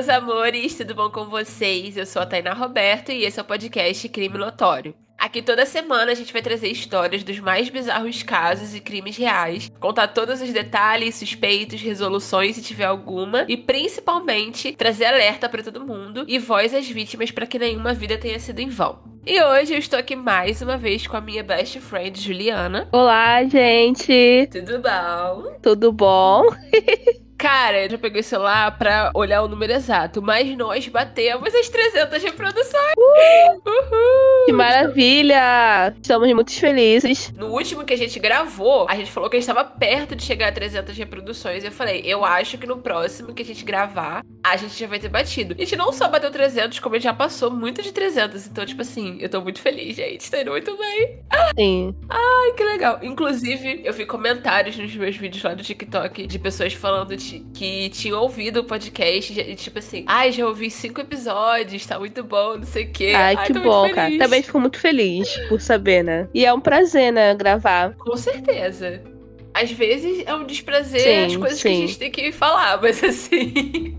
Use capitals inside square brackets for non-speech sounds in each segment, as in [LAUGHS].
Meus amores, tudo bom com vocês? Eu sou a Tainá Roberto e esse é o podcast Crime Notório. Aqui toda semana a gente vai trazer histórias dos mais bizarros casos e crimes reais, contar todos os detalhes, suspeitos, resoluções se tiver alguma e principalmente trazer alerta para todo mundo e voz às vítimas para que nenhuma vida tenha sido em vão. E hoje eu estou aqui mais uma vez com a minha best friend Juliana. Olá, gente. Tudo bom? Tudo bom? [LAUGHS] Cara, eu já peguei o celular pra olhar o número exato, mas nós batemos as 300 reproduções. Uh! Uhul! Que maravilha! Estamos muito felizes. No último que a gente gravou, a gente falou que a gente estava perto de chegar a 300 reproduções. Eu falei, eu acho que no próximo que a gente gravar, a gente já vai ter batido. A gente não só bateu 300, como a gente já passou muito de 300. Então, tipo assim, eu tô muito feliz, gente. Tá indo muito bem. Sim. Ai, que legal. Inclusive, eu vi comentários nos meus vídeos lá do TikTok de pessoas falando de que tinham ouvido o podcast e, tipo assim, ai, já ouvi cinco episódios, tá muito bom, não sei o quê. Ai, ai que bom, cara. Também fico muito feliz por saber, né? E é um prazer, né, gravar. Com certeza. Às vezes é um desprazer sim, as coisas sim. que a gente tem que falar, [LAUGHS] mas assim.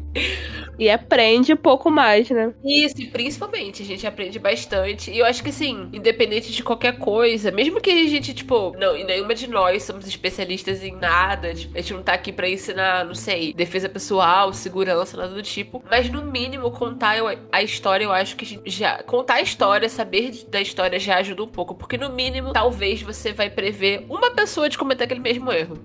E aprende um pouco mais, né? Isso, e principalmente, a gente aprende bastante. E eu acho que, assim, independente de qualquer coisa, mesmo que a gente, tipo, não, e nenhuma de nós somos especialistas em nada, tipo, a gente não tá aqui pra ensinar, não sei, defesa pessoal, segurança, nada do tipo. Mas no mínimo, contar a história, eu acho que já. Contar a história, saber da história já ajuda um pouco. Porque no mínimo, talvez você vai prever uma pessoa de cometer aquele mesmo erro.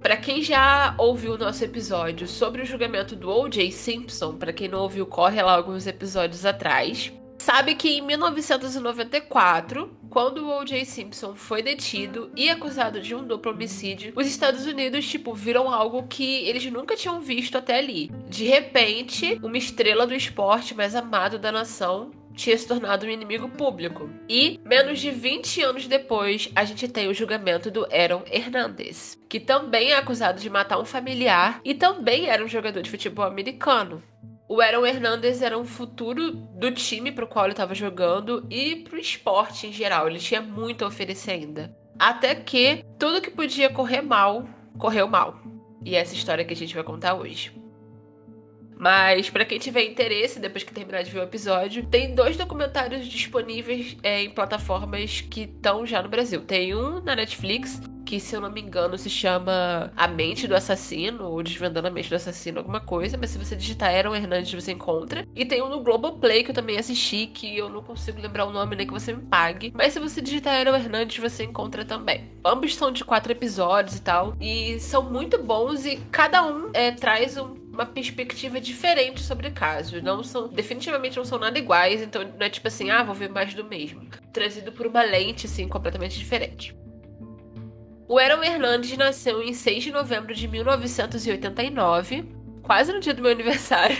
Para quem já ouviu o nosso episódio sobre o julgamento do O.J. Simpson, para quem não ouviu, corre lá alguns episódios atrás. Sabe que em 1994, quando o O.J. Simpson foi detido e acusado de um duplo homicídio, os Estados Unidos, tipo, viram algo que eles nunca tinham visto até ali. De repente, uma estrela do esporte mais amado da nação tinha se tornado um inimigo público. E, menos de 20 anos depois, a gente tem o julgamento do Aaron Hernandez, que também é acusado de matar um familiar e também era um jogador de futebol americano. O Aaron Hernandez era um futuro do time pro qual ele estava jogando e pro esporte em geral. Ele tinha muito a oferecer ainda. Até que tudo que podia correr mal, correu mal. E essa história que a gente vai contar hoje. Mas para quem tiver interesse, depois que terminar de ver o episódio, tem dois documentários disponíveis é, em plataformas que estão já no Brasil. Tem um na Netflix, que se eu não me engano se chama A Mente do Assassino, ou Desvendando a Mente do Assassino, alguma coisa, mas se você digitar Aaron Hernandes você encontra. E tem um no Globoplay que eu também assisti, que eu não consigo lembrar o nome nem que você me pague, mas se você digitar Aaron Hernandes você encontra também. Ambos são de quatro episódios e tal, e são muito bons e cada um é, traz um uma perspectiva diferente sobre o caso. Não são, definitivamente não são nada iguais, então não é tipo assim, ah, vou ver mais do mesmo. Trazido por uma lente, assim, completamente diferente. O Aaron Hernandes nasceu em 6 de novembro de 1989, quase no dia do meu aniversário,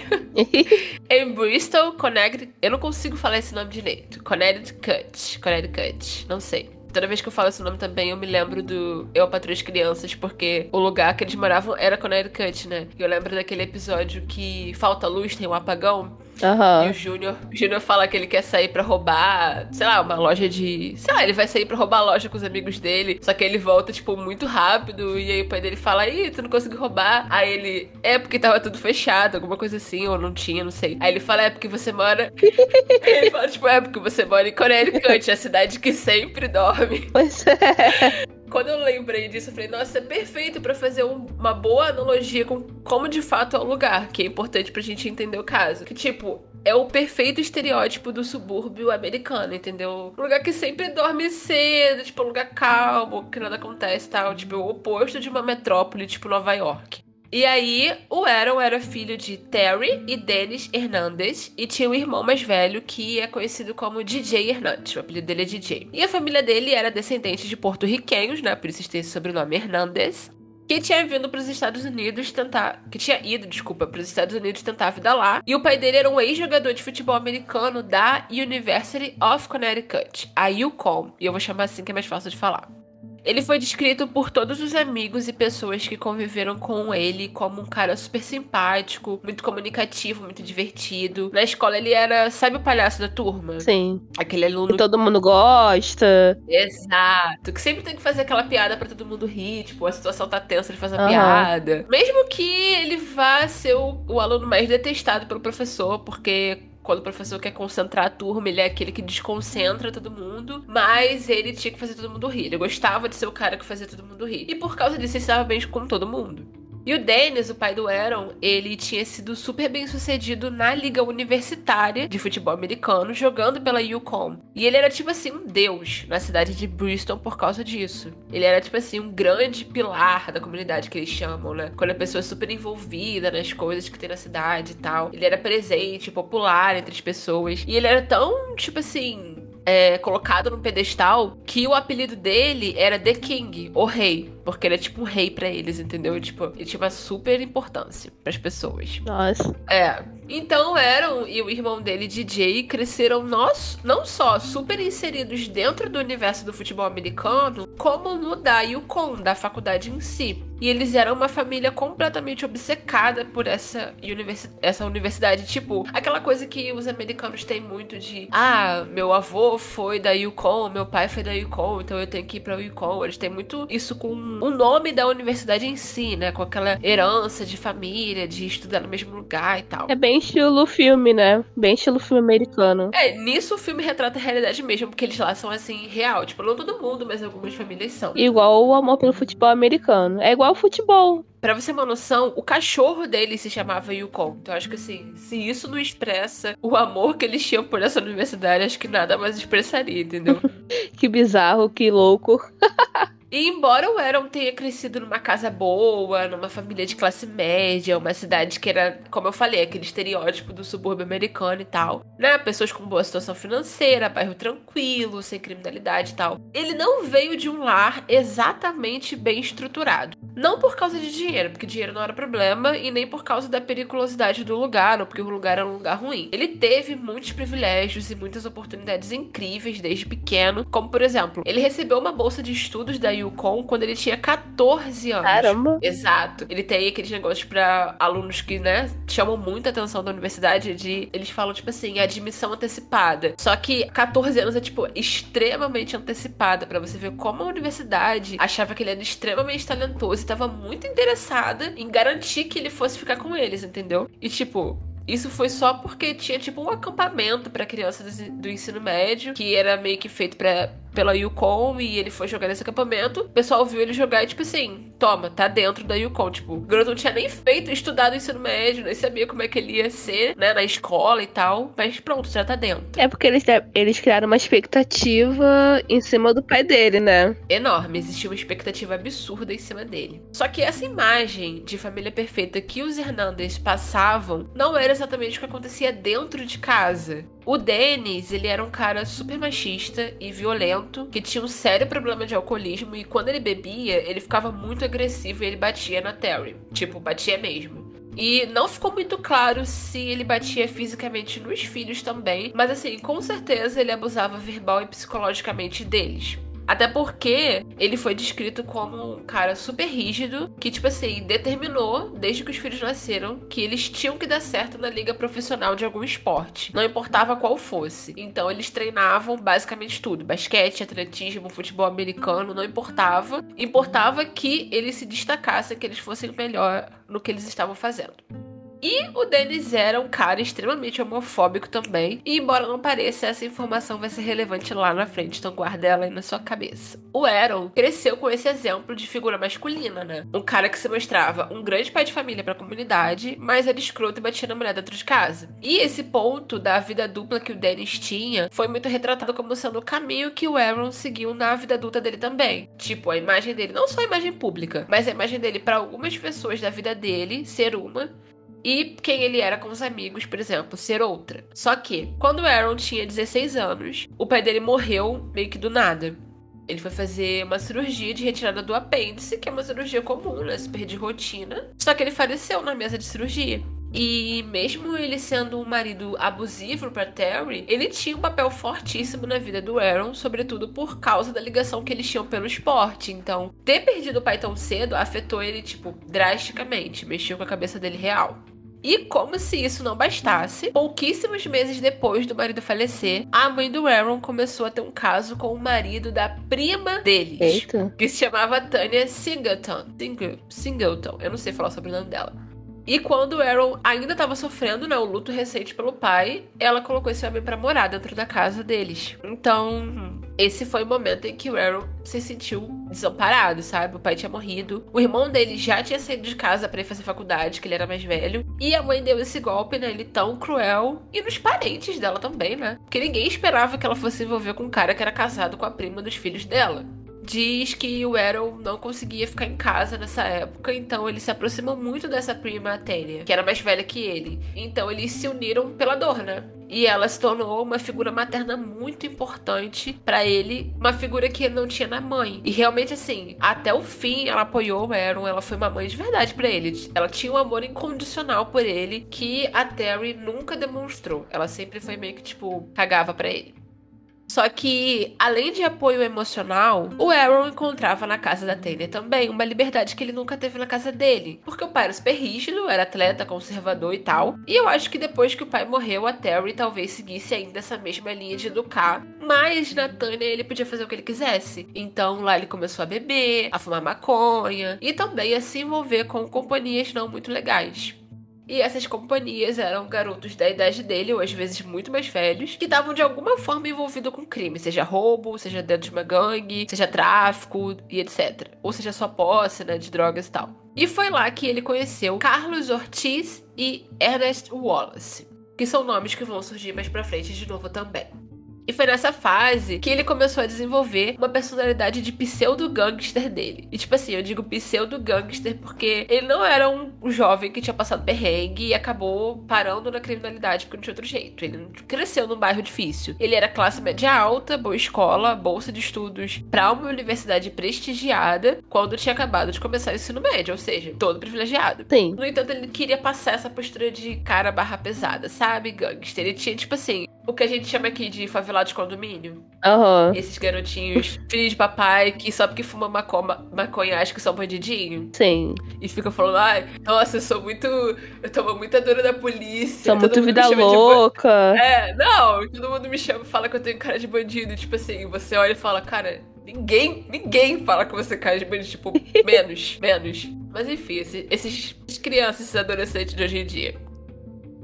[LAUGHS] em Bristol, Connecticut. Eu não consigo falar esse nome direito. Connecticut. Connecticut. Não sei. Toda vez que eu falo esse nome também, eu me lembro do Eu, as Crianças, porque o lugar que eles moravam era Connecticut, né? E eu lembro daquele episódio que falta luz, tem um apagão. Uhum. E o Júnior, o Júnior fala que ele quer sair para roubar, sei lá, uma loja de. Sei lá, ele vai sair para roubar a loja com os amigos dele. Só que ele volta, tipo, muito rápido. E aí o pai dele fala: Ih, tu não conseguiu roubar. Aí ele, é porque tava tudo fechado, alguma coisa assim, ou não tinha, não sei. Aí ele fala: É porque você mora. [LAUGHS] ele fala, tipo, é porque você mora em Connecticut, a cidade que sempre dorme. Pois é. [LAUGHS] Quando eu lembrei disso, eu falei, nossa, é perfeito para fazer um, uma boa analogia com como de fato é o lugar, que é importante pra gente entender o caso. Que, tipo, é o perfeito estereótipo do subúrbio americano, entendeu? Um lugar que sempre dorme cedo, tipo, um lugar calmo, que nada acontece tal. Tipo, o oposto de uma metrópole, tipo Nova York. E aí, o Aaron era filho de Terry e Dennis Hernandez e tinha um irmão mais velho que é conhecido como DJ Hernandez. O apelido dele é DJ. E a família dele era descendente de porto-riquenhos, né? Por isso tem esse sobrenome Hernandez que tinha vindo para os Estados Unidos tentar, que tinha ido, desculpa, para os Estados Unidos tentar a vida lá. E o pai dele era um ex-jogador de futebol americano da University of Connecticut, a UConn, e eu vou chamar assim que é mais fácil de falar. Ele foi descrito por todos os amigos e pessoas que conviveram com ele como um cara super simpático, muito comunicativo, muito divertido. Na escola ele era, sabe o palhaço da turma? Sim. Aquele aluno que todo mundo gosta. Exato. Que sempre tem que fazer aquela piada para todo mundo rir, tipo, a situação tá tensa, ele faz a uhum. piada. Mesmo que ele vá ser o, o aluno mais detestado pelo professor, porque quando o professor quer concentrar a turma, ele é aquele que desconcentra todo mundo, mas ele tinha que fazer todo mundo rir. Ele gostava de ser o cara que fazia todo mundo rir. E por causa disso, ele estava bem com todo mundo. E o Dennis, o pai do Aaron, ele tinha sido super bem sucedido na liga universitária de futebol americano, jogando pela UConn. E ele era tipo assim um deus na cidade de Bristol por causa disso. Ele era tipo assim um grande pilar da comunidade que eles chamam, né? Quando a pessoa é super envolvida nas coisas que tem na cidade e tal. Ele era presente, popular entre as pessoas. E ele era tão, tipo assim, é, colocado no pedestal que o apelido dele era The King, o rei. Porque ele é tipo um rei para eles, entendeu? Tipo, ele tinha uma super importância para as pessoas. Nossa. É. Então Aaron e o irmão dele, DJ, cresceram nós, não só super inseridos dentro do universo do futebol americano, como no da UConn, da faculdade em si. E eles eram uma família completamente obcecada por essa, universi essa universidade. Tipo, aquela coisa que os americanos têm muito de: ah, meu avô foi da UConn, meu pai foi da UConn, então eu tenho que ir pra UConn. Eles têm muito isso com o nome da universidade em si, né? Com aquela herança de família, de estudar no mesmo lugar e tal. É bem estilo filme, né? Bem estilo filme americano. É, nisso o filme retrata a realidade mesmo, porque eles lá são assim, real. Tipo, não todo mundo, mas algumas famílias são. Igual o amor pelo futebol americano. É igual o futebol. Pra você ter uma noção, o cachorro dele se chamava Yukon. Então acho que assim, se isso não expressa o amor que eles tinham por essa universidade, acho que nada mais expressaria, entendeu? [LAUGHS] que bizarro, que louco. [LAUGHS] E embora o Aaron tenha crescido numa casa boa, numa família de classe média, uma cidade que era, como eu falei, aquele estereótipo do subúrbio americano e tal, né? Pessoas com boa situação financeira, bairro tranquilo, sem criminalidade e tal. Ele não veio de um lar exatamente bem estruturado. Não por causa de dinheiro, porque dinheiro não era problema, e nem por causa da periculosidade do lugar, ou porque o lugar era um lugar ruim. Ele teve muitos privilégios e muitas oportunidades incríveis desde pequeno, como por exemplo, ele recebeu uma bolsa de estudos da Yukon quando ele tinha 14 anos. Caramba! Exato. Ele tem aqueles negócios para alunos que, né, chamam muita atenção da universidade de. Eles falam, tipo assim, admissão antecipada. Só que 14 anos é, tipo, extremamente antecipada para você ver como a universidade achava que ele era extremamente talentoso e tava muito interessada em garantir que ele fosse ficar com eles, entendeu? E, tipo, isso foi só porque tinha tipo um acampamento para crianças do ensino médio, que era meio que feito para pela Yukon e ele foi jogar nesse acampamento. O pessoal viu ele jogar e, tipo assim, toma, tá dentro da Yukon. Tipo, o garoto não tinha nem feito, estudado ensino médio, nem sabia como é que ele ia ser, né, na escola e tal. Mas pronto, já tá dentro. É porque eles, eles criaram uma expectativa em cima do pai dele, né? Enorme, existia uma expectativa absurda em cima dele. Só que essa imagem de família perfeita que os Hernandes passavam não era exatamente o que acontecia dentro de casa. O Dennis, ele era um cara super machista e violento, que tinha um sério problema de alcoolismo e quando ele bebia, ele ficava muito agressivo e ele batia na Terry. Tipo, batia mesmo. E não ficou muito claro se ele batia fisicamente nos filhos também, mas assim, com certeza ele abusava verbal e psicologicamente deles. Até porque ele foi descrito como um cara super rígido, que, tipo assim, determinou, desde que os filhos nasceram, que eles tinham que dar certo na liga profissional de algum esporte. Não importava qual fosse. Então eles treinavam basicamente tudo: basquete, atletismo, futebol americano, não importava. Importava que eles se destacassem, que eles fossem melhor no que eles estavam fazendo. E o Dennis era um cara extremamente homofóbico também. E embora não pareça, essa informação vai ser relevante lá na frente, então guarda ela aí na sua cabeça. O Aaron cresceu com esse exemplo de figura masculina, né? Um cara que se mostrava um grande pai de família para a comunidade, mas era escroto e batia na mulher dentro de casa. E esse ponto da vida dupla que o Dennis tinha foi muito retratado como sendo o caminho que o Aaron seguiu na vida adulta dele também. Tipo, a imagem dele, não só a imagem pública, mas a imagem dele para algumas pessoas da vida dele ser uma e quem ele era com os amigos, por exemplo, ser outra. Só que, quando Aaron tinha 16 anos, o pai dele morreu meio que do nada. Ele foi fazer uma cirurgia de retirada do apêndice, que é uma cirurgia comum, né? Super de rotina. Só que ele faleceu na mesa de cirurgia. E mesmo ele sendo um marido abusivo para Terry, ele tinha um papel fortíssimo na vida do Aaron, sobretudo por causa da ligação que eles tinham pelo esporte. Então, ter perdido o pai tão cedo afetou ele, tipo, drasticamente, mexeu com a cabeça dele real. E como se isso não bastasse, pouquíssimos meses depois do marido falecer, a mãe do Aaron começou a ter um caso com o marido da prima deles, Eita. que se chamava Tanya Singleton. Singleton. Singleton. Eu não sei falar sobre o nome dela. E quando Aaron ainda estava sofrendo, né, o luto recente pelo pai, ela colocou esse homem para morar dentro da casa deles. Então, esse foi o momento em que o Aaron se sentiu desamparado, sabe? O pai tinha morrido, o irmão dele já tinha saído de casa para ir fazer faculdade, que ele era mais velho, e a mãe deu esse golpe nele tão cruel e nos parentes dela também, né? Porque ninguém esperava que ela fosse se envolver com um cara que era casado com a prima dos filhos dela diz que o Errol não conseguia ficar em casa nessa época, então ele se aproximou muito dessa prima Tênia, que era mais velha que ele. Então eles se uniram pela dor, né? E ela se tornou uma figura materna muito importante para ele, uma figura que ele não tinha na mãe. E realmente assim, até o fim ela apoiou o Aaron, ela foi uma mãe de verdade para ele. Ela tinha um amor incondicional por ele que a Terry nunca demonstrou. Ela sempre foi meio que tipo cagava para ele. Só que, além de apoio emocional, o Aaron encontrava na casa da Taylor também uma liberdade que ele nunca teve na casa dele. Porque o pai era super rígido, era atleta, conservador e tal. E eu acho que depois que o pai morreu, a Terry talvez seguisse ainda essa mesma linha de educar. Mas na Tânia ele podia fazer o que ele quisesse. Então lá ele começou a beber, a fumar maconha e também a se envolver com companhias não muito legais. E essas companhias eram garotos da idade dele, ou às vezes muito mais velhos, que estavam de alguma forma envolvidos com crime, seja roubo, seja dentro de uma gangue, seja tráfico e etc. Ou seja só posse, né, de drogas e tal. E foi lá que ele conheceu Carlos Ortiz e Ernest Wallace, que são nomes que vão surgir mais pra frente de novo também. E foi nessa fase que ele começou a desenvolver uma personalidade de pseudo-gangster dele. E tipo assim, eu digo pseudo-gangster porque ele não era um jovem que tinha passado perrengue e acabou parando na criminalidade porque não tinha outro jeito. Ele cresceu num bairro difícil. Ele era classe média alta, boa escola, bolsa de estudos pra uma universidade prestigiada quando tinha acabado de começar o ensino médio, ou seja, todo privilegiado. Sim. No entanto, ele queria passar essa postura de cara barra pesada, sabe? Gangster. Ele tinha, tipo assim, o que a gente chama aqui de favelado de condomínio. Aham. Esses garotinhos, filhos de papai, que só porque fuma maconha, maconha acha que são bandidinho. Sim. E fica falando, ai, nossa, eu sou muito. Eu tomo muita dor da polícia. Sou muito vida chama de louca. É, não, todo mundo me chama e fala que eu tenho cara de bandido. Tipo assim, você olha e fala, cara, ninguém, ninguém fala que você é cara de bandido. Tipo, [LAUGHS] menos, menos. Mas enfim, esse- esses, essas crianças, esses adolescentes de hoje em dia.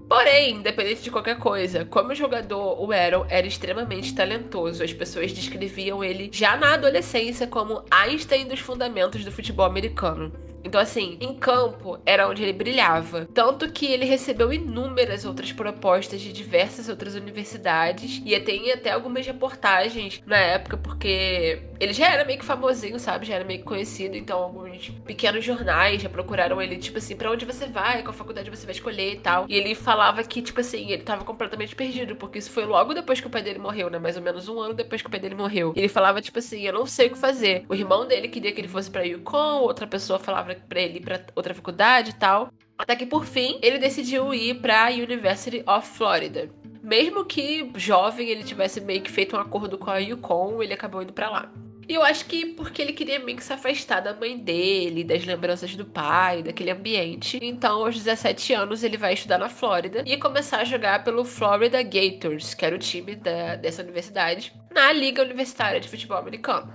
Porém, independente de qualquer coisa, como jogador, o Aaron era extremamente talentoso. As pessoas descreviam ele já na adolescência como Einstein dos fundamentos do futebol americano. Então, assim, em campo era onde ele brilhava. Tanto que ele recebeu inúmeras outras propostas de diversas outras universidades. E tem até algumas reportagens na época, porque ele já era meio que famosinho, sabe? Já era meio que conhecido. Então, alguns pequenos jornais já procuraram ele, tipo assim, pra onde você vai, qual faculdade você vai escolher e tal. E ele falava que, tipo assim, ele tava completamente perdido, porque isso foi logo depois que o pai dele morreu, né? Mais ou menos um ano depois que o pai dele morreu. Ele falava, tipo assim, eu não sei o que fazer. O irmão dele queria que ele fosse pra Yukon, outra pessoa falava pra ele ir pra outra faculdade e tal. Até que por fim, ele decidiu ir pra University of Florida. Mesmo que jovem ele tivesse meio que feito um acordo com a Yukon, ele acabou indo pra lá. E eu acho que porque ele queria meio que se afastar da mãe dele, das lembranças do pai, daquele ambiente. Então, aos 17 anos, ele vai estudar na Flórida e começar a jogar pelo Florida Gators, que era o time da- dessa universidade, na Liga Universitária de Futebol Americano.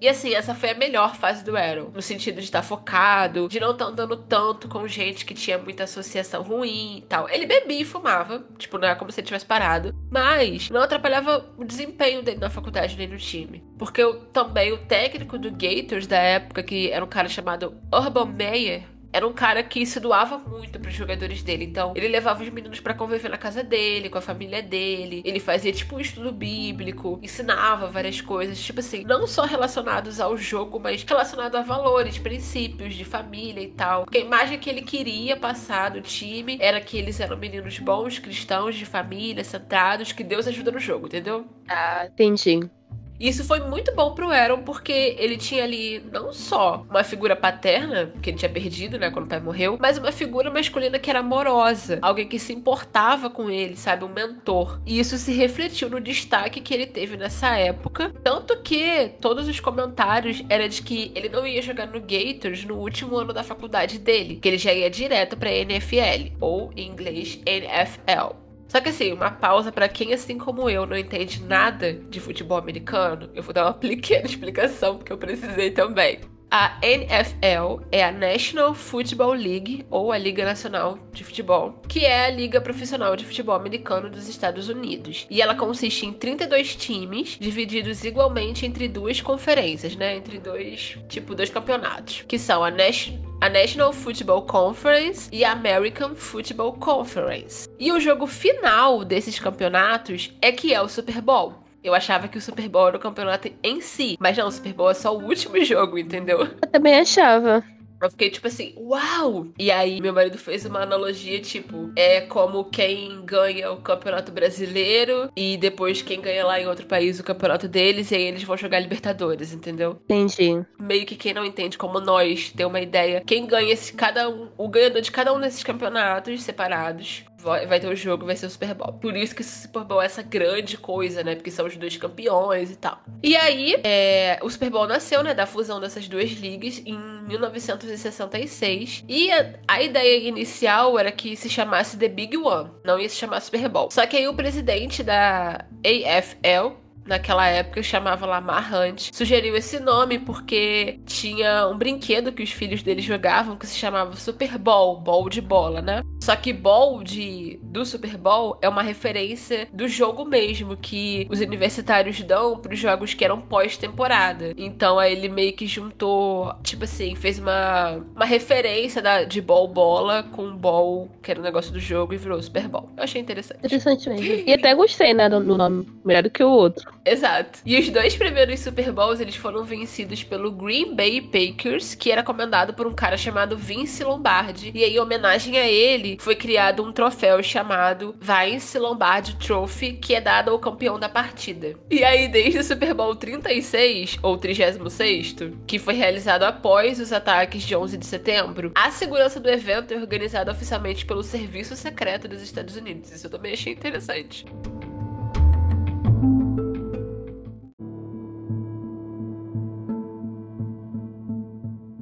E assim, essa foi a melhor fase do Aaron. No sentido de estar focado, de não estar andando tanto com gente que tinha muita associação ruim e tal. Ele bebia e fumava. Tipo, não é como se ele tivesse parado. Mas não atrapalhava o desempenho dele na faculdade nem no time. Porque eu, também o técnico do Gators da época, que era um cara chamado Urban Meyer, era um cara que se doava muito para os jogadores dele. Então, ele levava os meninos para conviver na casa dele, com a família dele. Ele fazia tipo um estudo bíblico, ensinava várias coisas, tipo assim, não só relacionados ao jogo, mas relacionado a valores, princípios de família e tal. Porque a imagem que ele queria passar do time era que eles eram meninos bons, cristãos, de família, centrados, que Deus ajuda no jogo, entendeu? Ah, entendi. Isso foi muito bom pro Aaron, porque ele tinha ali não só uma figura paterna, que ele tinha perdido, né, quando o pai morreu, mas uma figura masculina que era amorosa, alguém que se importava com ele, sabe, um mentor. E isso se refletiu no destaque que ele teve nessa época, tanto que todos os comentários era de que ele não ia jogar no Gators no último ano da faculdade dele, que ele já ia direto para NFL, ou em inglês NFL. Só que assim, uma pausa para quem, assim como eu, não entende nada de futebol americano, eu vou dar uma [LAUGHS] pequena explicação, porque eu precisei também. A NFL é a National Football League, ou a Liga Nacional de Futebol, que é a liga profissional de futebol americano dos Estados Unidos. E ela consiste em 32 times, divididos igualmente entre duas conferências, né? Entre dois, tipo, dois campeonatos, que são a National a National Football Conference e a American Football Conference. E o jogo final desses campeonatos é que é o Super Bowl. Eu achava que o Super Bowl era o campeonato em si, mas não, o Super Bowl é só o último [LAUGHS] jogo, entendeu? Eu também achava. Eu fiquei tipo assim, uau! E aí meu marido fez uma analogia, tipo, é como quem ganha o campeonato brasileiro e depois quem ganha lá em outro país o campeonato deles e aí eles vão jogar Libertadores, entendeu? Entendi. Meio que quem não entende como nós ter uma ideia, quem ganha esse cada um, o ganhador de cada um desses campeonatos separados vai, ter o jogo, vai ser o Super Bowl. Por isso que o Super Bowl é essa grande coisa, né? Porque são os dois campeões e tal. E aí, é, o Super Bowl nasceu, né? Da fusão dessas duas ligas em 1966. E a, a ideia inicial era que se chamasse The Big One, não ia se chamar Super Bowl. Só que aí o presidente da AFL, naquela época chamava Lamar Hunt, sugeriu esse nome porque tinha um brinquedo que os filhos dele jogavam que se chamava Super Bowl, bowl de bola, né? Só que bowl de, do Super Bowl é uma referência do jogo mesmo que os universitários dão para os jogos que eram pós-temporada. Então aí ele meio que juntou, tipo assim, fez uma, uma referência da, de bowl bola com bowl, que era o negócio do jogo, e virou Super Bowl. Eu achei interessante. Interessante mesmo. E até gostei, né, do nome. Melhor do que o outro. Exato. E os dois primeiros Super Bowls, eles foram vencidos pelo Green Bay Packers, que era comandado por um cara chamado Vince Lombardi. E aí, em homenagem a ele, foi criado um troféu chamado Vince Lombardi Trophy, que é dado ao campeão da partida. E aí, desde o Super Bowl 36, ou 36, que foi realizado após os ataques de 11 de setembro, a segurança do evento é organizada oficialmente pelo Serviço Secreto dos Estados Unidos. Isso eu também achei interessante.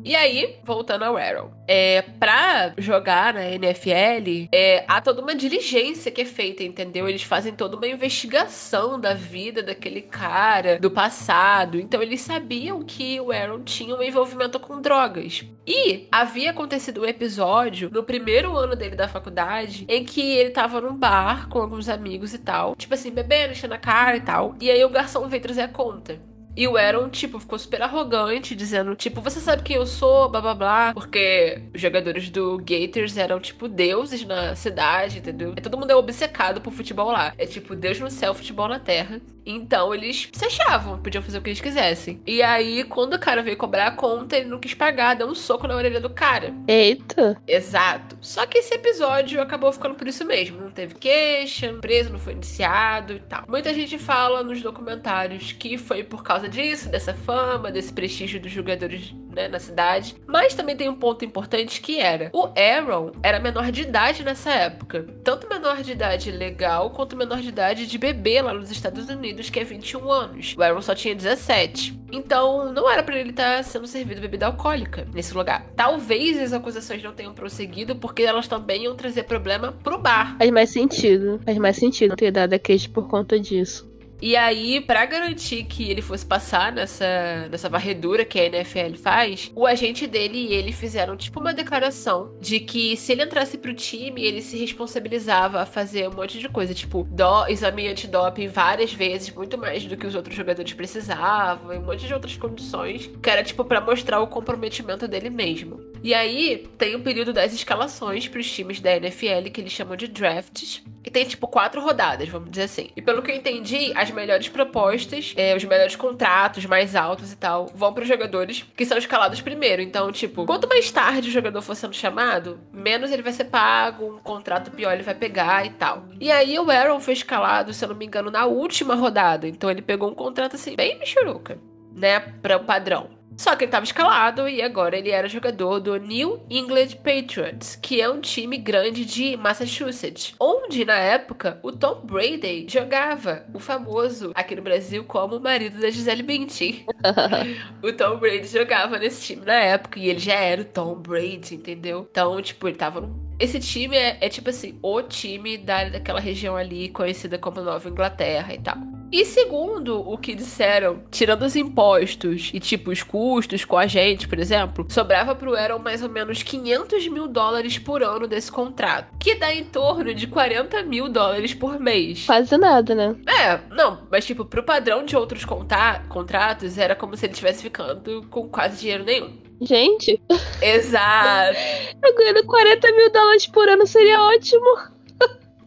E aí, voltando ao Arrow. É, pra jogar na NFL, é, há toda uma diligência que é feita, entendeu? Eles fazem toda uma investigação da vida daquele cara, do passado. Então eles sabiam que o Aaron tinha um envolvimento com drogas. E havia acontecido um episódio no primeiro ano dele da faculdade em que ele tava num bar com alguns amigos e tal. Tipo assim, bebendo, enchendo a cara e tal. E aí o garçom veio trazer a conta. E o Aaron, tipo, ficou super arrogante, dizendo, tipo, você sabe quem eu sou, blá blá blá. Porque os jogadores do Gators eram, tipo, deuses na cidade, entendeu? E todo mundo é obcecado por futebol lá. É tipo, Deus no céu, futebol na terra. Então eles se achavam, podiam fazer o que eles quisessem. E aí, quando o cara veio cobrar a conta, ele não quis pagar, deu um soco na orelha do cara. Eita! Exato. Só que esse episódio acabou ficando por isso mesmo. Não teve queixa, preso não foi iniciado e tal. Muita gente fala nos documentários que foi por causa disso, dessa fama, desse prestígio dos jogadores né, na cidade. Mas também tem um ponto importante que era: o Aaron era menor de idade nessa época. Tanto menor de idade legal quanto menor de idade de bebê lá nos Estados Unidos, que é 21 anos. O Aaron só tinha 17. Então, não era para ele estar tá sendo servido bebida alcoólica nesse lugar. Talvez as acusações não tenham prosseguido porque elas também iam trazer problema pro bar. Faz mais sentido. Faz mais sentido ter dado a queixa por conta disso. E aí, para garantir que ele fosse passar nessa, nessa varredura que a NFL faz, o agente dele e ele fizeram tipo uma declaração de que se ele entrasse pro time, ele se responsabilizava a fazer um monte de coisa, tipo, dó, exame antidoping várias vezes, muito mais do que os outros jogadores precisavam, e um monte de outras condições, que era tipo para mostrar o comprometimento dele mesmo. E aí tem o período das escalações para os times da NFL que eles chamam de drafts. Tem tipo quatro rodadas, vamos dizer assim. E pelo que eu entendi, as melhores propostas, é, os melhores contratos mais altos e tal, vão para os jogadores que são escalados primeiro. Então, tipo, quanto mais tarde o jogador for sendo chamado, menos ele vai ser pago, um contrato pior ele vai pegar e tal. E aí o Aaron foi escalado, se eu não me engano, na última rodada. Então ele pegou um contrato assim, bem michuruca, né? Para o padrão. Só que ele estava escalado e agora ele era jogador do New England Patriots, que é um time grande de Massachusetts, onde na época o Tom Brady jogava, o famoso aqui no Brasil como marido da Gisele Bündchen. [LAUGHS] o Tom Brady jogava nesse time na época e ele já era o Tom Brady, entendeu? Então, tipo, ele tava num esse time é, é, tipo assim, o time da, daquela região ali, conhecida como Nova Inglaterra e tal. E segundo o que disseram, tirando os impostos e tipo os custos com a gente, por exemplo, sobrava pro Aaron mais ou menos 500 mil dólares por ano desse contrato, que dá em torno de 40 mil dólares por mês. Quase nada, né? É, não, mas tipo, pro padrão de outros contratos, era como se ele estivesse ficando com quase dinheiro nenhum. Gente. Exato. [LAUGHS] Eu ganhando 40 mil dólares por ano seria ótimo.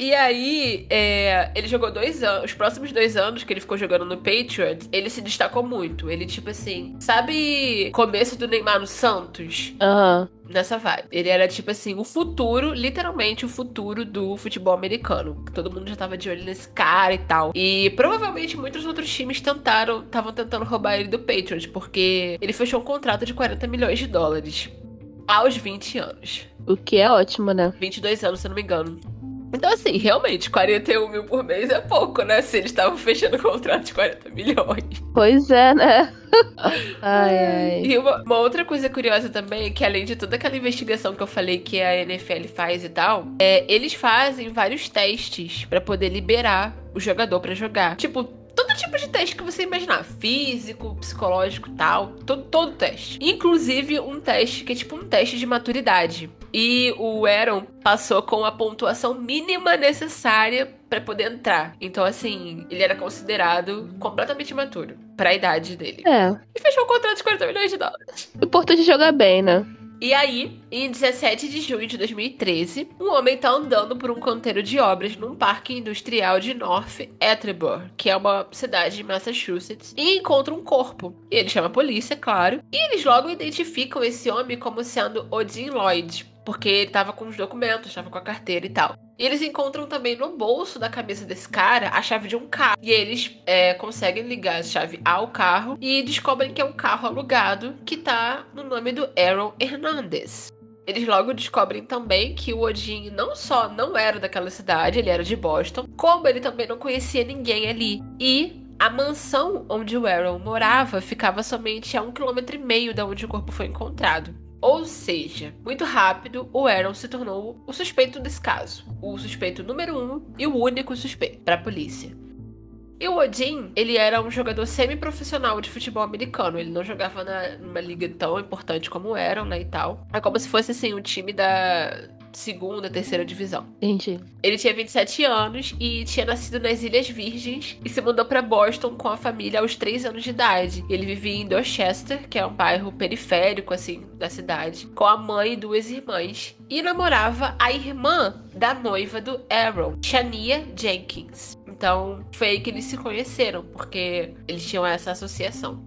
E aí, é, ele jogou dois anos. Os próximos dois anos que ele ficou jogando no Patriots, ele se destacou muito. Ele, tipo assim, sabe começo do Neymar no Santos? Aham. Uhum nessa vibe. Ele era tipo assim, o futuro, literalmente o futuro do futebol americano. Todo mundo já tava de olho nesse cara e tal. E provavelmente muitos outros times tentaram, estavam tentando roubar ele do Patriots, porque ele fechou um contrato de 40 milhões de dólares aos 20 anos. O que é ótimo, né? 22 anos, se eu não me engano. Então, assim, realmente, 41 mil por mês é pouco, né? Se eles estavam fechando contrato de 40 milhões. Pois é, né? [LAUGHS] ai, ai. E uma, uma, outra coisa curiosa também é que, além de toda aquela investigação que eu falei que a NFL faz e tal, é, eles fazem vários testes para poder liberar o jogador para jogar. Tipo, todo tipo de teste que você imaginar. Físico, psicológico tal. Todo, todo teste. Inclusive um teste que é tipo um teste de maturidade. E o Aaron passou com a pontuação mínima necessária para poder entrar. Então, assim, ele era considerado completamente maturo para a idade dele. É. E fechou o contrato de 40 milhões de dólares. O importante é jogar bem, né? E aí, em 17 de junho de 2013, um homem tá andando por um canteiro de obras num parque industrial de North Attleboro, que é uma cidade de Massachusetts, e encontra um corpo. E ele chama a polícia, claro, e eles logo identificam esse homem como sendo Odin Lloyd, porque ele tava com os documentos, tava com a carteira e tal. E eles encontram também no bolso da cabeça desse cara a chave de um carro. E eles é, conseguem ligar a chave ao carro e descobrem que é um carro alugado que tá no nome do Aaron Hernandez. Eles logo descobrem também que o Odin não só não era daquela cidade, ele era de Boston, como ele também não conhecia ninguém ali. E a mansão onde o Aaron morava ficava somente a um quilômetro e meio da onde o corpo foi encontrado. Ou seja, muito rápido, o Aaron se tornou o suspeito desse caso. O suspeito número um e o único suspeito para a polícia. E o Odin, ele era um jogador semi-profissional de futebol americano. Ele não jogava na, numa liga tão importante como o Aaron, né, e tal. É como se fosse, assim, um time da, segunda, terceira divisão. Entendi. Ele tinha 27 anos e tinha nascido nas Ilhas Virgens e se mudou para Boston com a família aos 3 anos de idade. Ele vivia em Dorchester, que é um bairro periférico, assim, da cidade, com a mãe e duas irmãs. E namorava a irmã da noiva do Aaron, Shania Jenkins. Então, foi aí que eles se conheceram, porque eles tinham essa associação.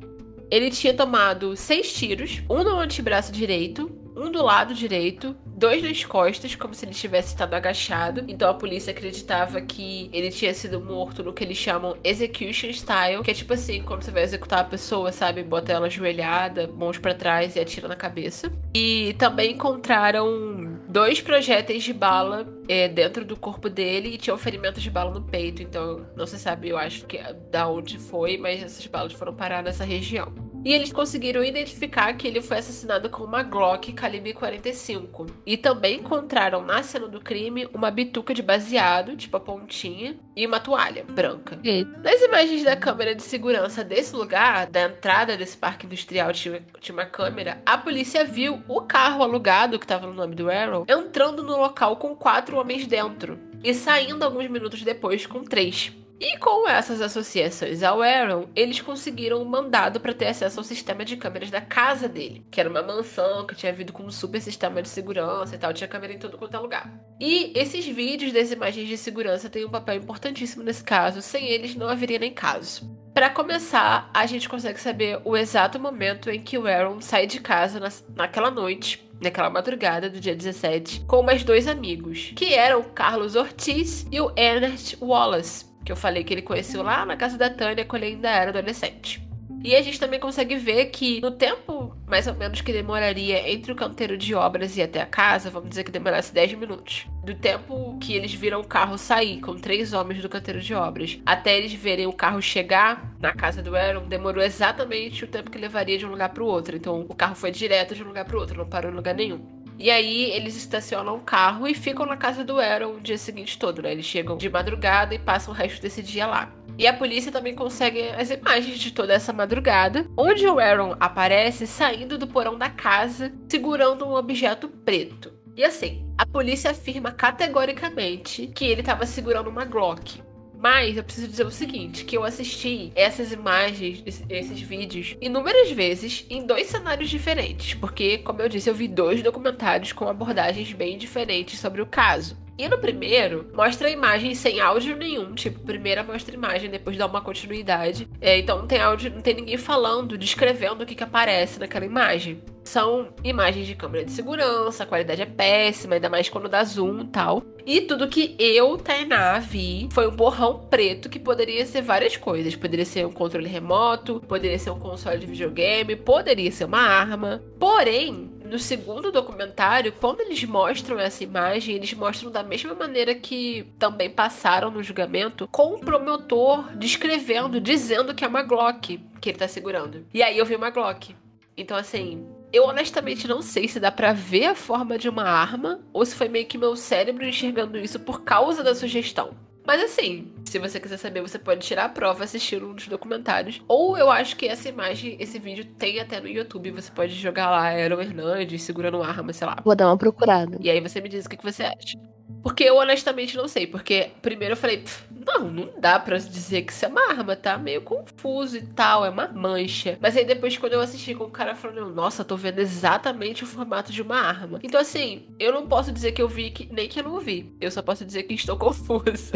Ele tinha tomado seis tiros, um no antebraço direito, um do lado direito, dois nas costas, como se ele tivesse estado agachado. Então a polícia acreditava que ele tinha sido morto no que eles chamam execution style, que é tipo assim, quando você vai executar a pessoa, sabe? Bota ela ajoelhada, mãos para trás e atira na cabeça. E também encontraram dois projéteis de bala é, dentro do corpo dele e tinham ferimentos de bala no peito. Então não se sabe, eu acho que da onde foi, mas essas balas foram parar nessa região. E eles conseguiram identificar que ele foi assassinado com uma Glock calibre 45. E também encontraram na cena do crime uma bituca de baseado, tipo a pontinha, e uma toalha branca. Eita. Nas imagens da câmera de segurança desse lugar, da entrada desse parque industrial, tinha, tinha uma câmera. A polícia viu o carro alugado, que estava no nome do Arrow, entrando no local com quatro homens dentro. E saindo alguns minutos depois com três. E com essas associações ao Aaron, eles conseguiram um mandado para ter acesso ao sistema de câmeras da casa dele, que era uma mansão que tinha vindo com um super sistema de segurança e tal, tinha câmera em todo quanto é lugar. E esses vídeos das imagens de segurança têm um papel importantíssimo nesse caso, sem eles não haveria nem caso. Para começar, a gente consegue saber o exato momento em que o Aaron sai de casa na, naquela noite, naquela madrugada do dia 17, com mais dois amigos, que eram Carlos Ortiz e o Ernest Wallace que eu falei que ele conheceu lá na casa da Tânia quando ele ainda era adolescente. E a gente também consegue ver que no tempo, mais ou menos, que demoraria entre o canteiro de obras e até a casa, vamos dizer que demorasse 10 minutos. Do tempo que eles viram o carro sair com três homens do canteiro de obras, até eles verem o carro chegar na casa do Aaron, demorou exatamente o tempo que levaria de um lugar para o outro. Então o carro foi direto de um lugar para o outro, não parou em lugar nenhum. E aí eles estacionam o carro e ficam na casa do Aaron o dia seguinte todo, né? Eles chegam de madrugada e passam o resto desse dia lá. E a polícia também consegue as imagens de toda essa madrugada, onde o Aaron aparece saindo do porão da casa, segurando um objeto preto. E assim, a polícia afirma categoricamente que ele estava segurando uma Glock. Mas eu preciso dizer o seguinte, que eu assisti essas imagens, esses vídeos, inúmeras vezes em dois cenários diferentes, porque, como eu disse, eu vi dois documentários com abordagens bem diferentes sobre o caso. E no primeiro, mostra a imagem sem áudio nenhum. Tipo, primeira mostra a imagem, depois dá uma continuidade. É, então não tem áudio, não tem ninguém falando, descrevendo o que, que aparece naquela imagem. São imagens de câmera de segurança, a qualidade é péssima, ainda mais quando dá zoom e tal. E tudo que eu, Tainá, vi foi um borrão preto que poderia ser várias coisas. Poderia ser um controle remoto, poderia ser um console de videogame, poderia ser uma arma. Porém, no segundo documentário, quando eles mostram essa imagem, eles mostram da mesma maneira que também passaram no julgamento, com o promotor descrevendo, dizendo que é uma Glock que ele tá segurando. E aí eu vi uma Glock. Então, assim, eu honestamente não sei se dá para ver a forma de uma arma ou se foi meio que meu cérebro enxergando isso por causa da sugestão. Mas assim, se você quiser saber, você pode tirar a prova assistindo um dos documentários. Ou eu acho que essa imagem, esse vídeo tem até no YouTube. Você pode jogar lá Aaron Hernandes segurando uma arma, sei lá. Vou dar uma procurada. E aí você me diz o que você acha. Porque eu honestamente não sei. Porque primeiro eu falei, não, não dá pra dizer que isso é uma arma, tá meio confuso e tal, é uma mancha. Mas aí depois, quando eu assisti com o cara falando, nossa, tô vendo exatamente o formato de uma arma. Então, assim, eu não posso dizer que eu vi, que, nem que eu não vi. Eu só posso dizer que estou [LAUGHS] confusa.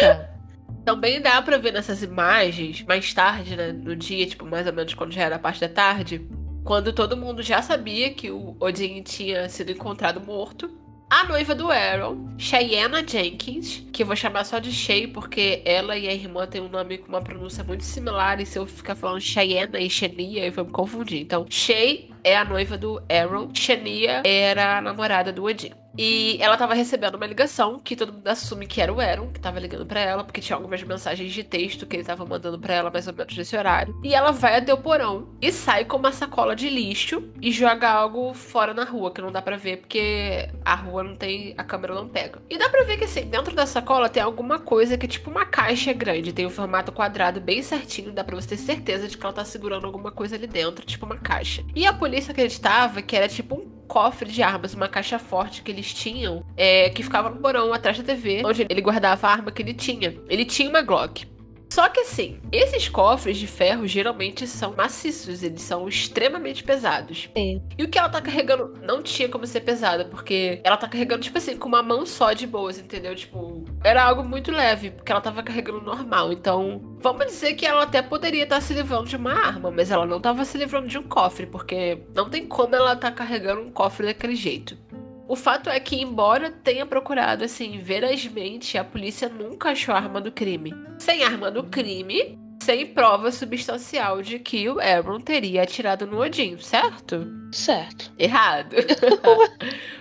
tá. Também dá pra ver nessas imagens, mais tarde, né? No dia, tipo, mais ou menos quando já era a parte da tarde. Quando todo mundo já sabia que o Odin tinha sido encontrado morto a noiva do Aaron, Cheyenne Jenkins, que eu vou chamar só de Shay, porque ela e a irmã têm um nome com uma pronúncia muito similar, e se eu ficar falando Cheyenne e Shania, eu vou me confundir. Então, Shay é a noiva do Aaron, Shania era a namorada do Odin. E ela tava recebendo uma ligação que todo mundo assume que era o Aaron, que tava ligando para ela, porque tinha algumas mensagens de texto que ele tava mandando para ela mais ou menos nesse horário. E ela vai até o porão e sai com uma sacola de lixo e joga algo fora na rua, que não dá para ver porque a rua não tem, a câmera não pega. E dá para ver que assim, dentro da sacola tem alguma coisa que é tipo uma caixa grande, tem o um formato quadrado bem certinho, dá para você ter certeza de que ela tá segurando alguma coisa ali dentro, tipo uma caixa. E a acreditava que era tipo um cofre de armas, uma caixa forte que eles tinham, é, que ficava no porão atrás da TV, onde ele guardava a arma que ele tinha. Ele tinha uma Glock. Só que assim, esses cofres de ferro geralmente são maciços, eles são extremamente pesados. Sim. E o que ela tá carregando não tinha como ser pesada, porque ela tá carregando, tipo assim, com uma mão só de boas, entendeu? Tipo, era algo muito leve, porque ela tava carregando normal. Então, vamos dizer que ela até poderia estar tá se livrando de uma arma, mas ela não tava se livrando de um cofre, porque não tem como ela tá carregando um cofre daquele jeito. O fato é que, embora tenha procurado, assim, verazmente, a polícia nunca achou a arma do crime. Sem arma do crime, sem prova substancial de que o Aaron teria atirado no Odin, certo? Certo. Errado. [LAUGHS] [LAUGHS]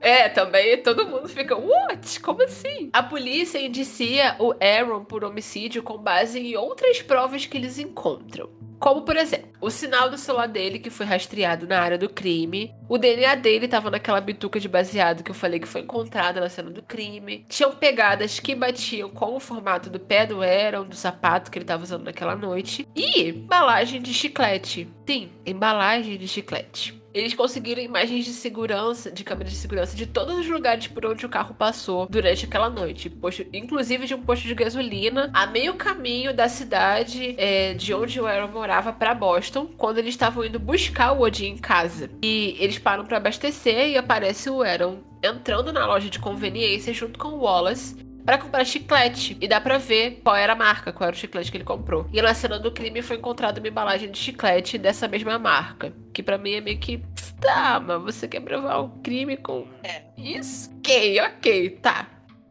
É, também todo mundo fica, what? Como assim? A polícia indicia o Aaron por homicídio com base em outras provas que eles encontram. Como, por exemplo, o sinal do celular dele que foi rastreado na área do crime. O DNA dele estava naquela bituca de baseado que eu falei que foi encontrada na cena do crime. Tinham pegadas que batiam com o formato do pé do Aaron, do sapato que ele estava usando naquela noite. E embalagem de chiclete. Sim, embalagem de chiclete. Eles conseguiram imagens de segurança, de câmeras de segurança de todos os lugares por onde o carro passou durante aquela noite. Posto, inclusive de um posto de gasolina a meio caminho da cidade é, de onde o Aaron morava para Boston, quando eles estavam indo buscar o Odin em casa. E eles param para abastecer e aparece o Aaron entrando na loja de conveniência junto com o Wallace para comprar chiclete. E dá pra ver qual era a marca, qual era o chiclete que ele comprou. E na cena do crime foi encontrada uma embalagem de chiclete dessa mesma marca. Que para mim é meio que. Tá, mas você quer provar o crime com. É. Isso? Ok, ok, tá.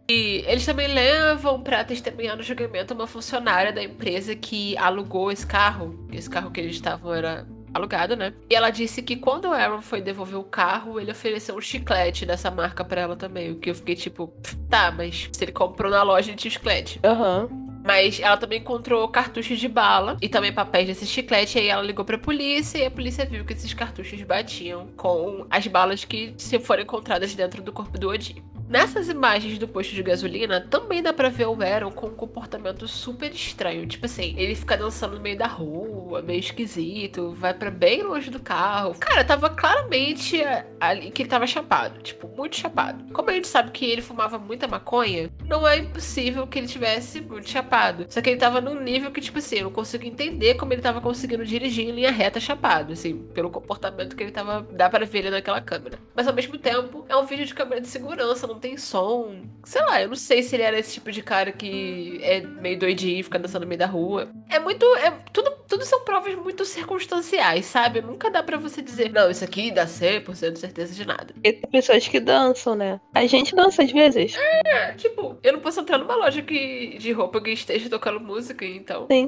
E eles também levam para testemunhar no julgamento uma funcionária da empresa que alugou esse carro. Esse carro que eles estavam era alugado, né? E ela disse que quando o Aaron foi devolver o carro, ele ofereceu um chiclete dessa marca para ela também. O que eu fiquei tipo, tá, mas se ele comprou na loja de chiclete. Aham. Uhum. Mas ela também encontrou cartuchos de bala e também papéis desse chiclete. E aí ela ligou pra polícia e a polícia viu que esses cartuchos batiam com as balas que se foram encontradas dentro do corpo do Odin. Nessas imagens do posto de gasolina, também dá pra ver o Aaron com um comportamento super estranho. Tipo assim, ele fica dançando no meio da rua, meio esquisito, vai para bem longe do carro. Cara, tava claramente ali que ele tava chapado. Tipo, muito chapado. Como a gente sabe que ele fumava muita maconha, não é impossível que ele tivesse muito chapado. Só que ele tava num nível que, tipo assim, eu não consigo entender como ele tava conseguindo dirigir em linha reta chapado, assim, pelo comportamento que ele tava. dá pra ver ele naquela câmera. Mas ao mesmo tempo, é um vídeo de câmera de segurança, não não tem som. Sei lá, eu não sei se ele era esse tipo de cara que é meio doidinho, fica dançando no meio da rua. É muito. É, tudo, tudo são provas muito circunstanciais, sabe? Nunca dá para você dizer, não, isso aqui dá 100% de certeza de nada. E tem pessoas que dançam, né? A gente dança às vezes. É, tipo, eu não posso entrar numa loja que, de roupa que esteja tocando música, então. Sim.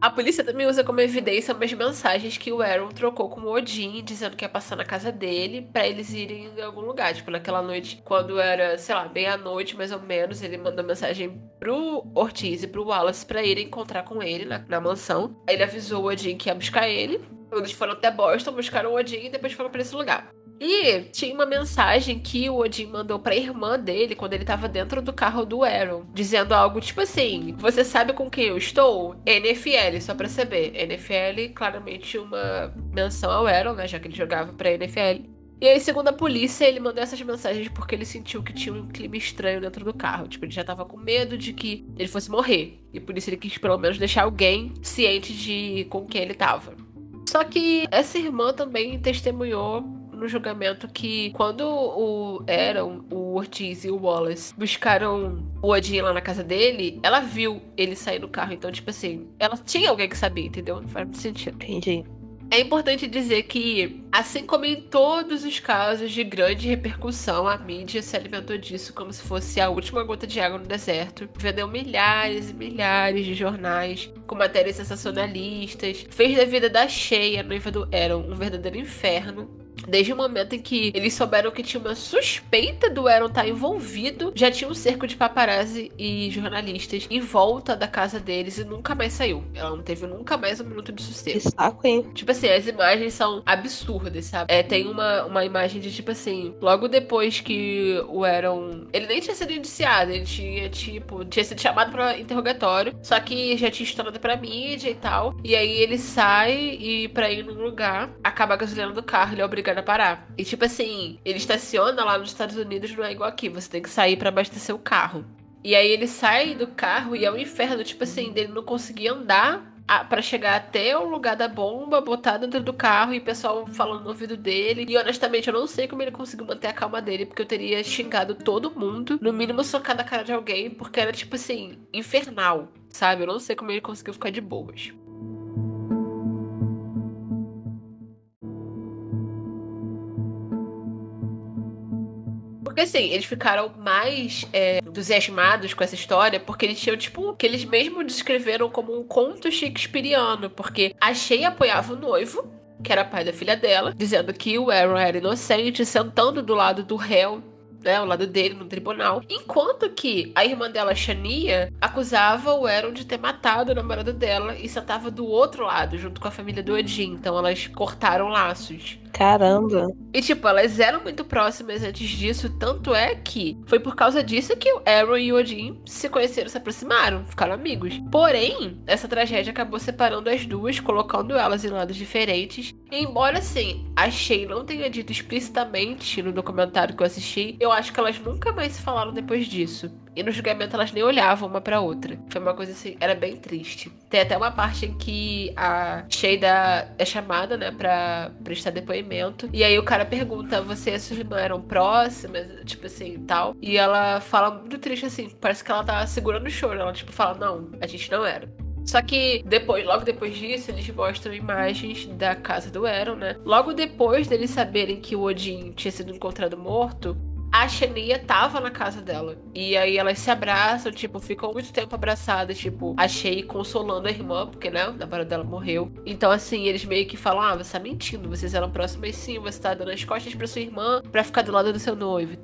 A polícia também usa como evidência umas mensagens que o Aaron trocou com o Odin, dizendo que ia passar na casa dele para eles irem em algum lugar. Tipo, naquela noite, quando era, sei lá, meia-noite mais ou menos, ele mandou mensagem pro Ortiz e pro Wallace para irem encontrar com ele na, na mansão. Aí ele avisou o Odin que ia buscar ele. Eles foram até Boston, buscaram o Odin e depois foram para esse lugar. E tinha uma mensagem que o Odin mandou pra irmã dele quando ele tava dentro do carro do Aaron, dizendo algo tipo assim: Você sabe com quem eu estou? NFL, só pra saber. NFL, claramente uma menção ao Aaron, né? Já que ele jogava pra NFL. E aí, segundo a polícia, ele mandou essas mensagens porque ele sentiu que tinha um clima estranho dentro do carro. Tipo, ele já tava com medo de que ele fosse morrer. E por isso ele quis pelo menos deixar alguém ciente de com quem ele tava. Só que essa irmã também testemunhou no julgamento que quando o eram o Ortiz e o Wallace buscaram o Odin lá na casa dele, ela viu ele sair do carro. Então, tipo assim, ela tinha alguém que sabia, entendeu? Não faz muito sentido. Entendi. É importante dizer que, assim como em todos os casos de grande repercussão, a mídia se alimentou disso como se fosse a última gota de água no deserto. Vendeu milhares e milhares de jornais com matérias sensacionalistas, fez da vida da cheia, noiva do Aaron, um verdadeiro inferno Desde o momento em que eles souberam que tinha uma suspeita do Aaron estar envolvido, já tinha um cerco de paparazzi e jornalistas em volta da casa deles e nunca mais saiu. Ela não teve nunca mais um minuto de sossego. Que saco, hein? Tipo assim, as imagens são absurdas, sabe? É, tem uma, uma imagem de tipo assim, logo depois que o Aaron. Ele nem tinha sido indiciado, ele tinha, tipo, tinha sido chamado pra interrogatório, só que já tinha estourado pra mídia e tal. E aí ele sai e pra ir num lugar, acaba a gasolina do carro, ele é obrigado obrigado a parar. E tipo assim, ele estaciona lá nos Estados Unidos, não é igual aqui, você tem que sair para abastecer o carro. E aí ele sai do carro e é um inferno, tipo assim, dele não conseguir andar para chegar até o lugar da bomba, botar dentro do carro e o pessoal falando no ouvido dele. E honestamente, eu não sei como ele conseguiu manter a calma dele, porque eu teria xingado todo mundo, no mínimo socado a cara de alguém, porque era tipo assim, infernal, sabe? Eu não sei como ele conseguiu ficar de boas. Porque assim, eles ficaram mais é, entusiasmados com essa história porque eles tinham, tipo, que eles mesmo descreveram como um conto shakespeariano. Porque a Shea apoiava o noivo que era pai da filha dela, dizendo que o Aaron era inocente, sentando do lado do réu né, ao lado dele no tribunal. Enquanto que a irmã dela, Shania, acusava o Aaron de ter matado o namorado dela e sentava do outro lado, junto com a família do Odin. Então elas cortaram laços. Caramba. E, tipo, elas eram muito próximas antes disso, tanto é que foi por causa disso que o Aaron e o Odin se conheceram, se aproximaram, ficaram amigos. Porém, essa tragédia acabou separando as duas, colocando elas em lados diferentes. E embora, assim, a Shay não tenha dito explicitamente no documentário que eu assisti, eu acho que elas nunca mais se falaram depois disso. E no julgamento elas nem olhavam uma pra outra. Foi uma coisa assim, era bem triste. Tem até uma parte em que a Sheida é chamada, né, pra prestar depoimento. E aí o cara pergunta: Você e sua irmã eram próximas? Tipo assim, tal. E ela fala muito triste assim, parece que ela tá segurando o choro. Ela, tipo, fala: Não, a gente não era. Só que depois, logo depois disso, eles mostram imagens da casa do Aaron, né? Logo depois deles saberem que o Odin tinha sido encontrado morto, a Shania tava na casa dela. E aí elas se abraçam, tipo, ficam muito tempo abraçadas, tipo, a Shay consolando a irmã, porque, né, na namorado dela morreu. Então, assim, eles meio que falam: ah, você tá mentindo, vocês eram próximas sim, você tá dando as costas pra sua irmã pra ficar do lado do seu noivo.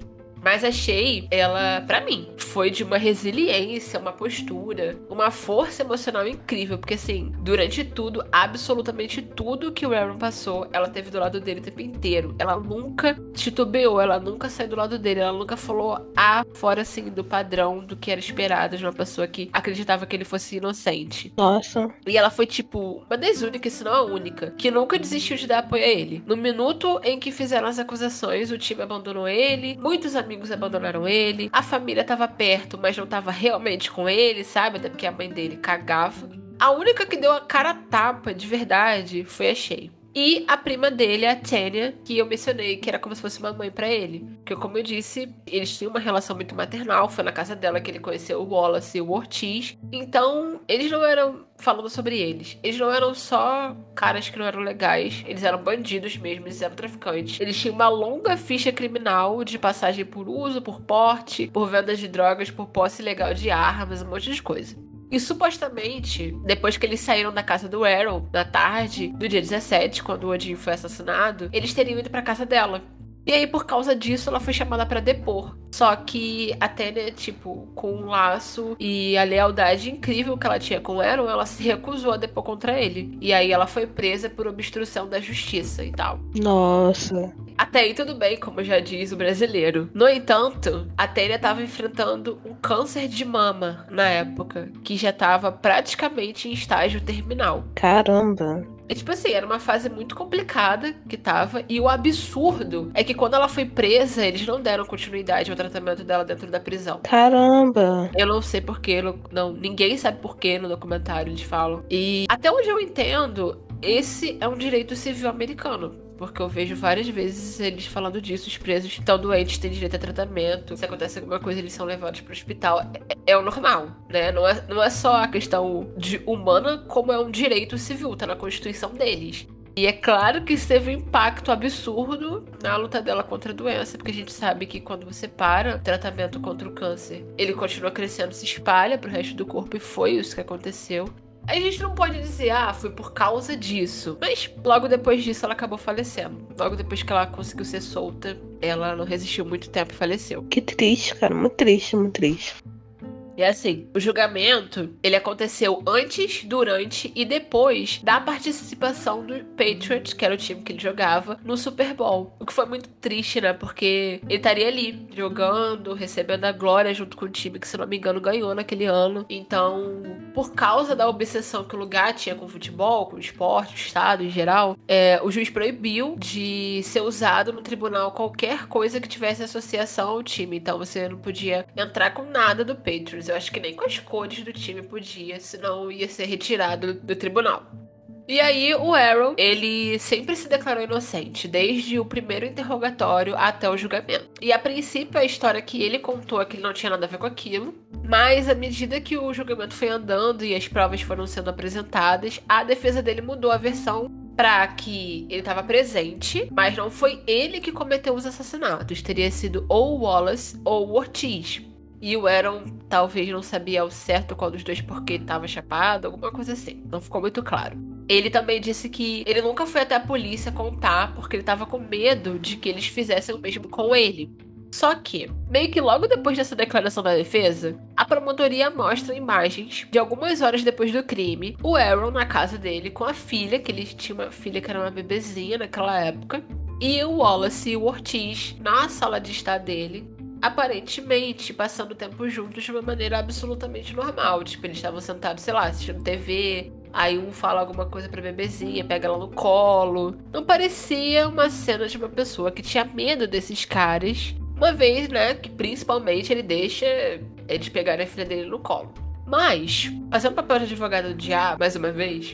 Mas achei ela, para mim, foi de uma resiliência, uma postura, uma força emocional incrível. Porque, assim, durante tudo, absolutamente tudo que o Aaron passou, ela teve do lado dele o tempo inteiro. Ela nunca titubeou, ela nunca saiu do lado dele, ela nunca falou a fora, assim, do padrão do que era esperado de uma pessoa que acreditava que ele fosse inocente. Nossa. E ela foi, tipo, uma das únicas, se não a única, que nunca desistiu de dar apoio a ele. No minuto em que fizeram as acusações, o time abandonou ele, muitos amigos amigos abandonaram ele, a família tava perto, mas não tava realmente com ele, sabe? Até porque a mãe dele cagava. A única que deu a cara tapa de verdade foi a Shay. E a prima dele, a Tânia, que eu mencionei que era como se fosse uma mãe para ele. Porque, como eu disse, eles tinham uma relação muito maternal. Foi na casa dela que ele conheceu o Wallace e o Ortiz. Então, eles não eram. Falando sobre eles, eles não eram só caras que não eram legais, eles eram bandidos mesmo, eles eram traficantes. Eles tinham uma longa ficha criminal de passagem por uso, por porte, por venda de drogas, por posse ilegal de armas, um monte de coisa. E supostamente, depois que eles saíram da casa do Arrow, na tarde do dia 17, quando o Odin foi assassinado, eles teriam ido pra casa dela. E aí, por causa disso, ela foi chamada para depor. Só que até, né, tipo, com um laço e a lealdade incrível que ela tinha com o Aaron, ela se recusou a depor contra ele. E aí ela foi presa por obstrução da justiça e tal. Nossa. Até aí tudo bem, como já diz o brasileiro. No entanto, a Tênia estava enfrentando um câncer de mama na época, que já estava praticamente em estágio terminal. Caramba. É tipo assim, era uma fase muito complicada que tava. E o absurdo é que quando ela foi presa, eles não deram continuidade ao tratamento dela dentro da prisão. Caramba! Eu não sei porquê, não, ninguém sabe porquê no documentário eles falam. E até onde eu entendo, esse é um direito civil americano. Porque eu vejo várias vezes eles falando disso, os presos estão doentes, têm direito a tratamento. Se acontece alguma coisa, eles são levados para o hospital. É, é, o normal, né? Não é, não é só a questão de humana, como é um direito civil, tá na Constituição deles. E é claro que isso teve um impacto absurdo na luta dela contra a doença, porque a gente sabe que quando você para o tratamento contra o câncer, ele continua crescendo, se espalha para o resto do corpo, e foi isso que aconteceu. A gente não pode dizer, ah, foi por causa disso. Mas logo depois disso ela acabou falecendo. Logo depois que ela conseguiu ser solta, ela não resistiu muito tempo e faleceu. Que triste, cara. Muito triste, muito triste. E assim, o julgamento, ele aconteceu antes, durante e depois da participação do Patriots, que era o time que ele jogava, no Super Bowl. O que foi muito triste, né? Porque ele estaria ali, jogando, recebendo a glória junto com o time que, se não me engano, ganhou naquele ano. Então, por causa da obsessão que o lugar tinha com o futebol, com o esporte, o estado em geral, é, o juiz proibiu de ser usado no tribunal qualquer coisa que tivesse associação ao time. Então, você não podia entrar com nada do Patriots eu acho que nem com as cores do time podia, senão ia ser retirado do tribunal. E aí, o Arrow, ele sempre se declarou inocente, desde o primeiro interrogatório até o julgamento. E a princípio, a história que ele contou é que ele não tinha nada a ver com aquilo, mas à medida que o julgamento foi andando e as provas foram sendo apresentadas, a defesa dele mudou a versão para que ele estava presente, mas não foi ele que cometeu os assassinatos. Teria sido ou o Wallace ou o Ortiz. E o Aaron talvez não sabia ao certo qual dos dois porque estava chapado, alguma coisa assim. Não ficou muito claro. Ele também disse que ele nunca foi até a polícia contar porque ele tava com medo de que eles fizessem o mesmo com ele. Só que, meio que logo depois dessa declaração da defesa, a promotoria mostra imagens de algumas horas depois do crime, o Aaron na casa dele com a filha, que ele tinha uma filha que era uma bebezinha naquela época, e o Wallace e o Ortiz na sala de estar dele, aparentemente passando tempo juntos de uma maneira absolutamente normal. Tipo, eles estavam sentados, sei lá, assistindo TV, Aí um fala alguma coisa pra bebezinha, pega ela no colo. Não parecia uma cena de uma pessoa que tinha medo desses caras uma vez, né, que principalmente ele deixa eles pegarem a filha dele no colo. Mas, fazendo papel de advogado do diabo, mais uma vez,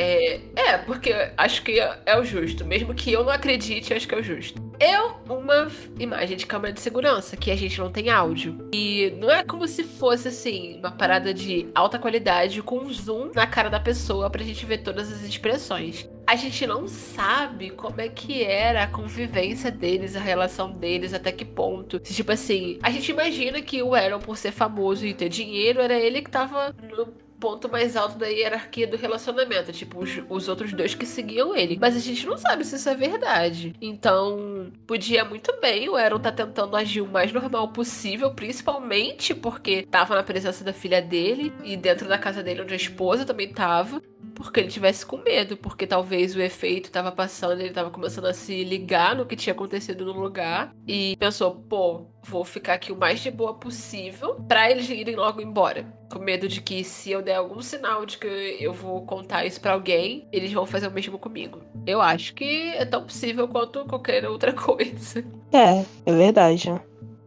é, é, porque acho que é, o justo. Mesmo que eu não acredite, acho que é o justo. Eu, uma imagem de câmera de segurança, que a gente não tem áudio. E não é como se fosse, assim, uma parada de alta qualidade com zoom na cara da pessoa pra gente ver todas as expressões a gente não sabe como é que era a convivência deles, a relação deles, até que ponto. Tipo assim, a gente imagina que o Aaron, por ser famoso e ter dinheiro, era ele que tava no ponto mais alto da hierarquia do relacionamento. Tipo, os, os, outros dois que seguiam ele. Mas a gente não sabe se isso é verdade. Então, podia muito bem o Aaron tá tentando agir o mais normal possível, principalmente porque tava na presença da filha dele e dentro da casa dele onde a esposa também tava porque ele tivesse com medo, porque talvez o efeito estava passando, ele estava começando a se ligar no que tinha acontecido no lugar e pensou, pô, vou ficar aqui o mais de boa possível para eles irem logo embora. Com medo de que se eu der algum sinal de que eu vou contar isso para alguém, eles vão fazer o mesmo comigo. Eu acho que é tão possível quanto qualquer outra [LAUGHS] coisa. É, é verdade.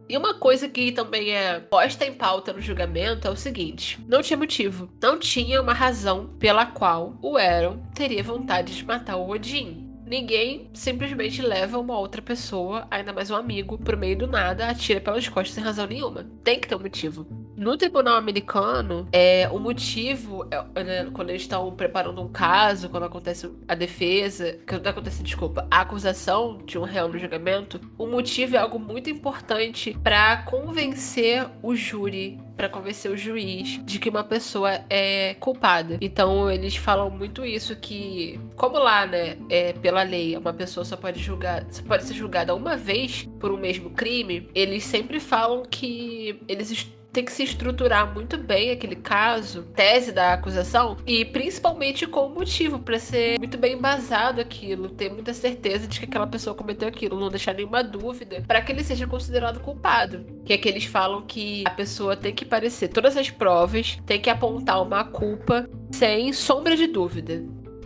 E uma coisa que também é posta em pauta no julgamento é o seguinte: não tinha motivo, não tinha uma razão pela qual o Aaron teria vontade de matar o Odin. Ninguém simplesmente leva uma outra pessoa, ainda mais um amigo, pro meio do nada, atira pelas costas sem razão nenhuma. Tem que ter um motivo. No tribunal americano, é, o motivo, é, né, quando eles estão preparando um caso, quando acontece a defesa, quando acontece, desculpa, a acusação de um réu no julgamento, o motivo é algo muito importante para convencer o júri para convencer o juiz de que uma pessoa é culpada. Então eles falam muito isso que, como lá, né, é, pela lei, uma pessoa só pode julgar, só pode ser julgada uma vez por um mesmo crime. Eles sempre falam que eles tem que se estruturar muito bem aquele caso, tese da acusação, e principalmente com o motivo, para ser muito bem embasado aquilo, ter muita certeza de que aquela pessoa cometeu aquilo, não deixar nenhuma dúvida, para que ele seja considerado culpado. Que é que eles falam que a pessoa tem que parecer todas as provas, tem que apontar uma culpa sem sombra de dúvida.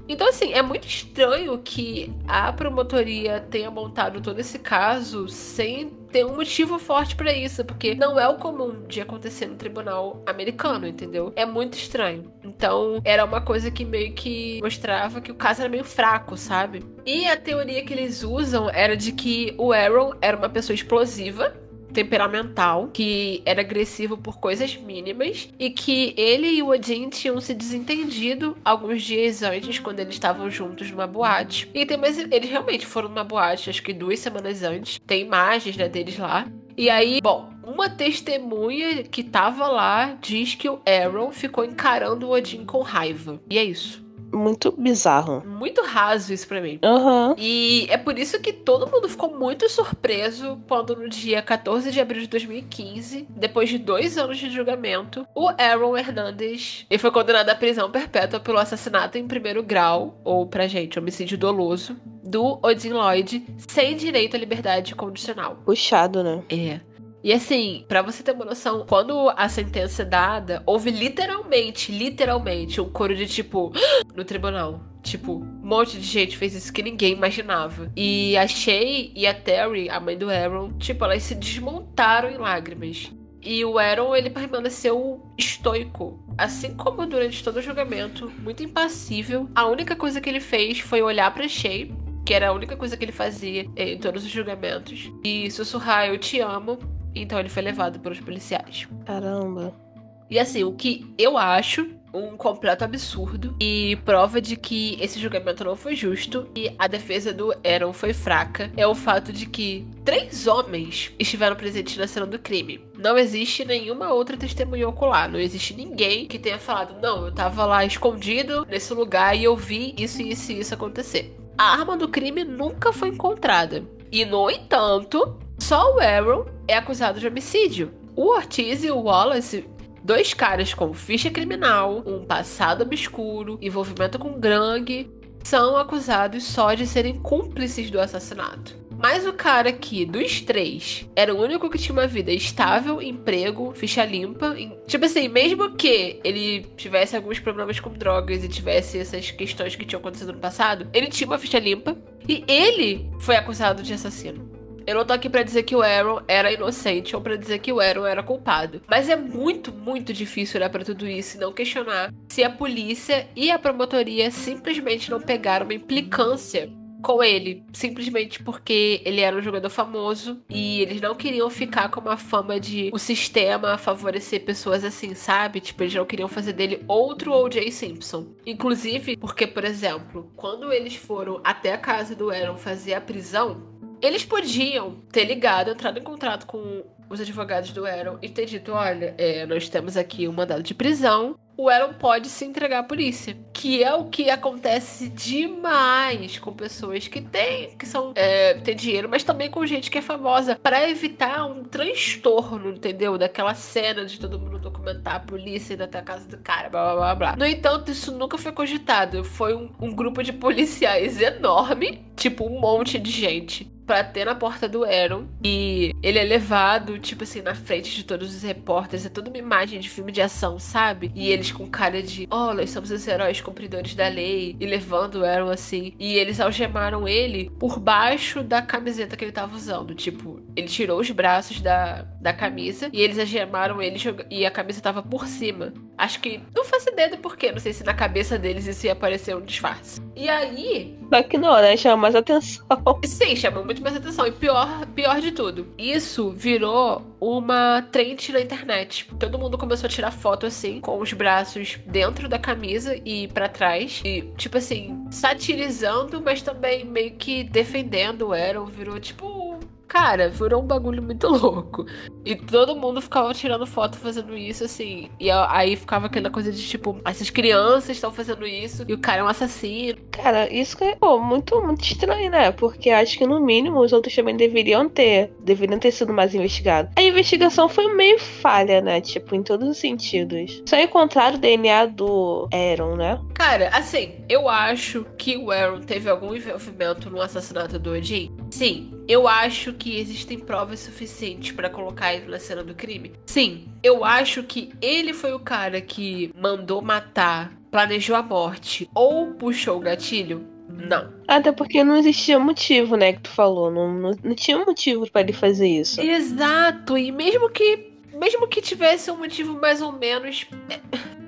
Então, assim, é muito estranho que a promotoria tenha montado todo esse caso sem ter um motivo forte para isso, porque não é o comum de acontecer no tribunal americano, entendeu? É muito estranho. Então, era uma coisa que meio que mostrava que o caso era meio fraco, sabe? E a teoria que eles usam era de que o Aaron era uma pessoa explosiva temperamental, que era agressivo por coisas mínimas e que ele e o Odin tinham se desentendido alguns dias antes, quando eles estavam juntos numa boate. E tem mais, eles realmente foram numa boate, acho que duas semanas antes. Tem imagens né, deles lá. E aí, bom, uma testemunha que tava lá diz que o Aaron ficou encarando o Odin com raiva. E é isso muito bizarro. Muito raso isso pra mim. Uhum. E é por isso que todo mundo ficou muito surpreso quando no dia 14 de abril de 2015, depois de dois anos de julgamento, o Aaron Hernandez ele foi condenado à prisão perpétua pelo assassinato em primeiro grau, ou pra gente, homicídio doloso, do Odin Lloyd, sem direito à liberdade condicional. Puxado, né? É. E assim, para você ter uma noção, quando a sentença é dada, houve literalmente, literalmente, um coro de tipo, no tribunal. Tipo, um monte de gente fez isso que ninguém imaginava. E a Shay e a Terry, a mãe do Aaron, tipo, elas se desmontaram em lágrimas. E o Aaron, ele permaneceu estoico. Assim como durante todo o julgamento, muito impassível. A única coisa que ele fez foi olhar pra Shay, que era a única coisa que ele fazia em todos os julgamentos, e sussurrar: Eu te amo, então ele foi levado pelos policiais. Caramba. E assim, o que eu acho um completo absurdo e prova de que esse julgamento não foi justo e a defesa do Aaron foi fraca é o fato de que três homens estiveram presentes na cena do crime. Não existe nenhuma outra testemunha ocular, não existe ninguém que tenha falado, não, eu tava lá escondido nesse lugar e eu vi isso e isso e isso acontecer. A arma do crime nunca foi encontrada. E no entanto, só o Aaron é acusado de homicídio. O Ortiz e o Wallace Dois caras com ficha criminal, um passado obscuro, envolvimento com gangue, são acusados só de serem cúmplices do assassinato. Mas o cara que, dos três, era o único que tinha uma vida estável, emprego, ficha limpa. Tipo assim, mesmo que ele tivesse alguns problemas com drogas e tivesse essas questões que tinham acontecido no passado, ele tinha uma ficha limpa. E ele foi acusado de assassino. Eu não tô aqui pra dizer que o Aaron era inocente ou pra dizer que o Aaron era culpado. Mas é muito, muito difícil olhar pra tudo isso e não questionar se a polícia e a promotoria simplesmente não pegaram uma implicância com ele, simplesmente porque ele era um jogador famoso e eles não queriam ficar com uma fama de o sistema favorecer pessoas assim, sabe? Tipo, eles não queriam fazer dele outro O.J. Simpson. Inclusive, porque, por exemplo, quando eles foram até a casa do Aaron fazer a prisão, eles podiam ter ligado, entrado em contrato com os advogados do Aaron e ter dito: olha, é, nós temos aqui um mandado de prisão. O Aaron pode se entregar à polícia. Que é o que acontece demais com pessoas que têm, que são, é, têm dinheiro, mas também com gente que é famosa, para evitar um transtorno, entendeu? Daquela cena de todo mundo documentar a polícia indo até a casa do cara, blá blá blá blá. No entanto, isso nunca foi cogitado. Foi um, um grupo de policiais enorme, tipo um monte de gente pra ter na porta do Aaron. E ele é levado, tipo assim, na frente de todos os repórteres. É toda uma imagem de filme de ação, sabe? E eles com cara de, oh, nós somos os heróis cumpridores da lei. E levando o Aaron assim. E eles algemaram ele por baixo da camiseta que ele tava usando. Tipo, ele tirou os braços da, da camisa e eles algemaram ele e a camisa tava por cima. Acho que não faço ideia do porquê. Não sei se na cabeça deles isso ia parecer um disfarce. E aí. Só não, né? Chama mais atenção. [LAUGHS] Sim, chama muito mais atenção. E pior, pior de tudo, isso virou uma trend na internet. Todo mundo começou a tirar foto assim, com os braços dentro da camisa e para trás. E, tipo assim, satirizando, mas também meio que defendendo o Aaron. Virou tipo Cara, virou um bagulho muito [LAUGHS] louco. E todo mundo ficava tirando foto fazendo isso, assim. E aí ficava aquela coisa de tipo, essas crianças estão fazendo isso e o cara é um assassino. Cara, isso é pô, muito, muito estranho, né? Porque acho que no mínimo os outros também deveriam ter. Deveriam ter sido mais investigados. A investigação foi meio falha, né? Tipo, em todos os sentidos. Só encontraram o DNA do Aaron, né? Cara, assim, eu acho que o Aaron teve algum envolvimento no assassinato do Odin. Sim, eu acho que existem provas suficientes para colocar ele na cena do crime. Sim, eu acho que ele foi o cara que mandou matar, planejou a morte ou puxou o gatilho. Não. Até porque não existia motivo, né, que tu falou. Não, não, não tinha motivo para ele fazer isso. Exato. E mesmo que mesmo que tivesse um motivo mais ou menos.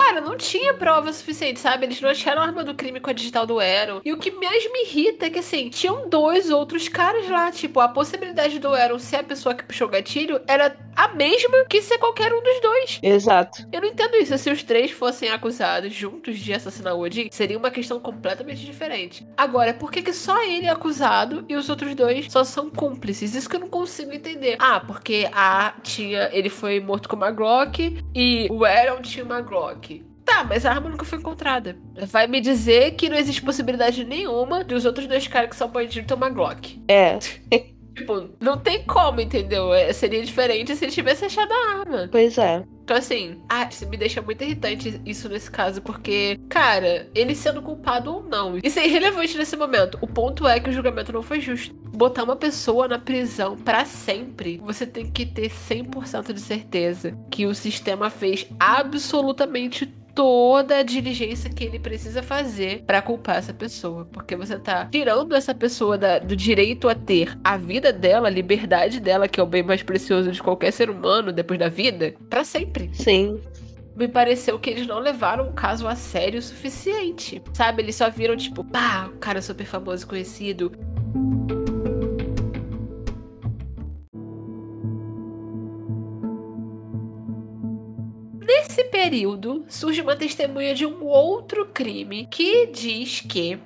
Cara, não tinha prova suficiente, sabe? Eles não acharam a arma do crime com a digital do Aaron. E o que mais me irrita é que, assim, tinham dois outros caras lá. Tipo, a possibilidade do Aaron ser a pessoa que puxou o gatilho era a mesma que ser qualquer um dos dois. Exato. Eu não entendo isso. Se os três fossem acusados juntos de assassinar o Odin, seria uma questão completamente diferente. Agora, por que, que só ele é acusado e os outros dois só são cúmplices? Isso que eu não consigo entender. Ah, porque a tinha. Ele foi morto com uma Glock e o Aaron tinha uma Glock. Tá, mas a arma nunca foi encontrada. Vai me dizer que não existe possibilidade nenhuma dos outros dois caras que são bandidos ter uma Glock. É. [LAUGHS] tipo, não tem como, entendeu? É, seria diferente se ele tivesse achado a arma. Pois é. Então, assim, ah, isso me deixa muito irritante isso nesse caso, porque, cara, ele sendo culpado ou não, isso é irrelevante nesse momento. O ponto é que o julgamento não foi justo. Botar uma pessoa na prisão para sempre, você tem que ter 100% de certeza que o sistema fez absolutamente toda a diligência que ele precisa fazer para culpar essa pessoa. Porque você tá tirando essa pessoa da, do direito a ter a vida dela, a liberdade dela, que é o bem mais precioso de qualquer ser humano depois da vida, para sempre. Sim me pareceu que eles não levaram o caso a sério o suficiente. Sabe? Eles só viram, tipo, pá, o cara super famoso conhecido. Nesse período, surge uma testemunha de um outro crime que diz que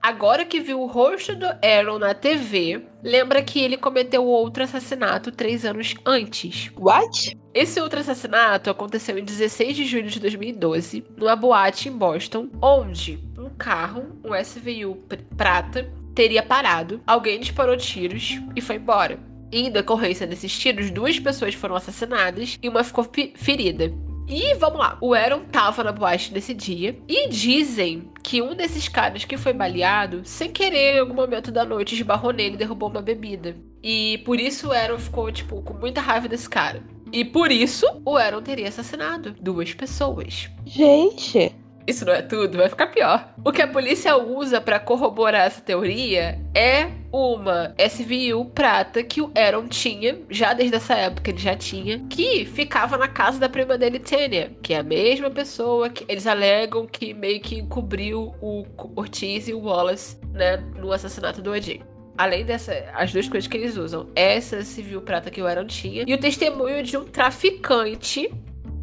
Agora que viu o rosto do Aaron na TV, lembra que ele cometeu outro assassinato três anos antes. What? Esse outro assassinato aconteceu em 16 de julho de 2012, numa boate em Boston, onde um carro, um SVU prata, teria parado, alguém disparou tiros e foi embora. em decorrência desses tiros, duas pessoas foram assassinadas e uma ficou ferida. E vamos lá, o Aaron tava na boate nesse dia e dizem que um desses caras que foi baleado, sem querer, em algum momento da noite, esbarrou nele e derrubou uma bebida. E por isso o Aaron ficou, tipo, com muita raiva desse cara. E por isso o Aaron teria assassinado duas pessoas. Gente. Isso não é tudo, vai ficar pior. O que a polícia usa para corroborar essa teoria é uma SVU prata que o Aaron tinha, já desde essa época ele já tinha, que ficava na casa da prima dele, Tânia, que é a mesma pessoa que eles alegam que meio que encobriu o Ortiz e o Wallace, né, no assassinato do O.J. Além dessas, as duas coisas que eles usam, essa civil prata que o Aaron tinha e o testemunho de um traficante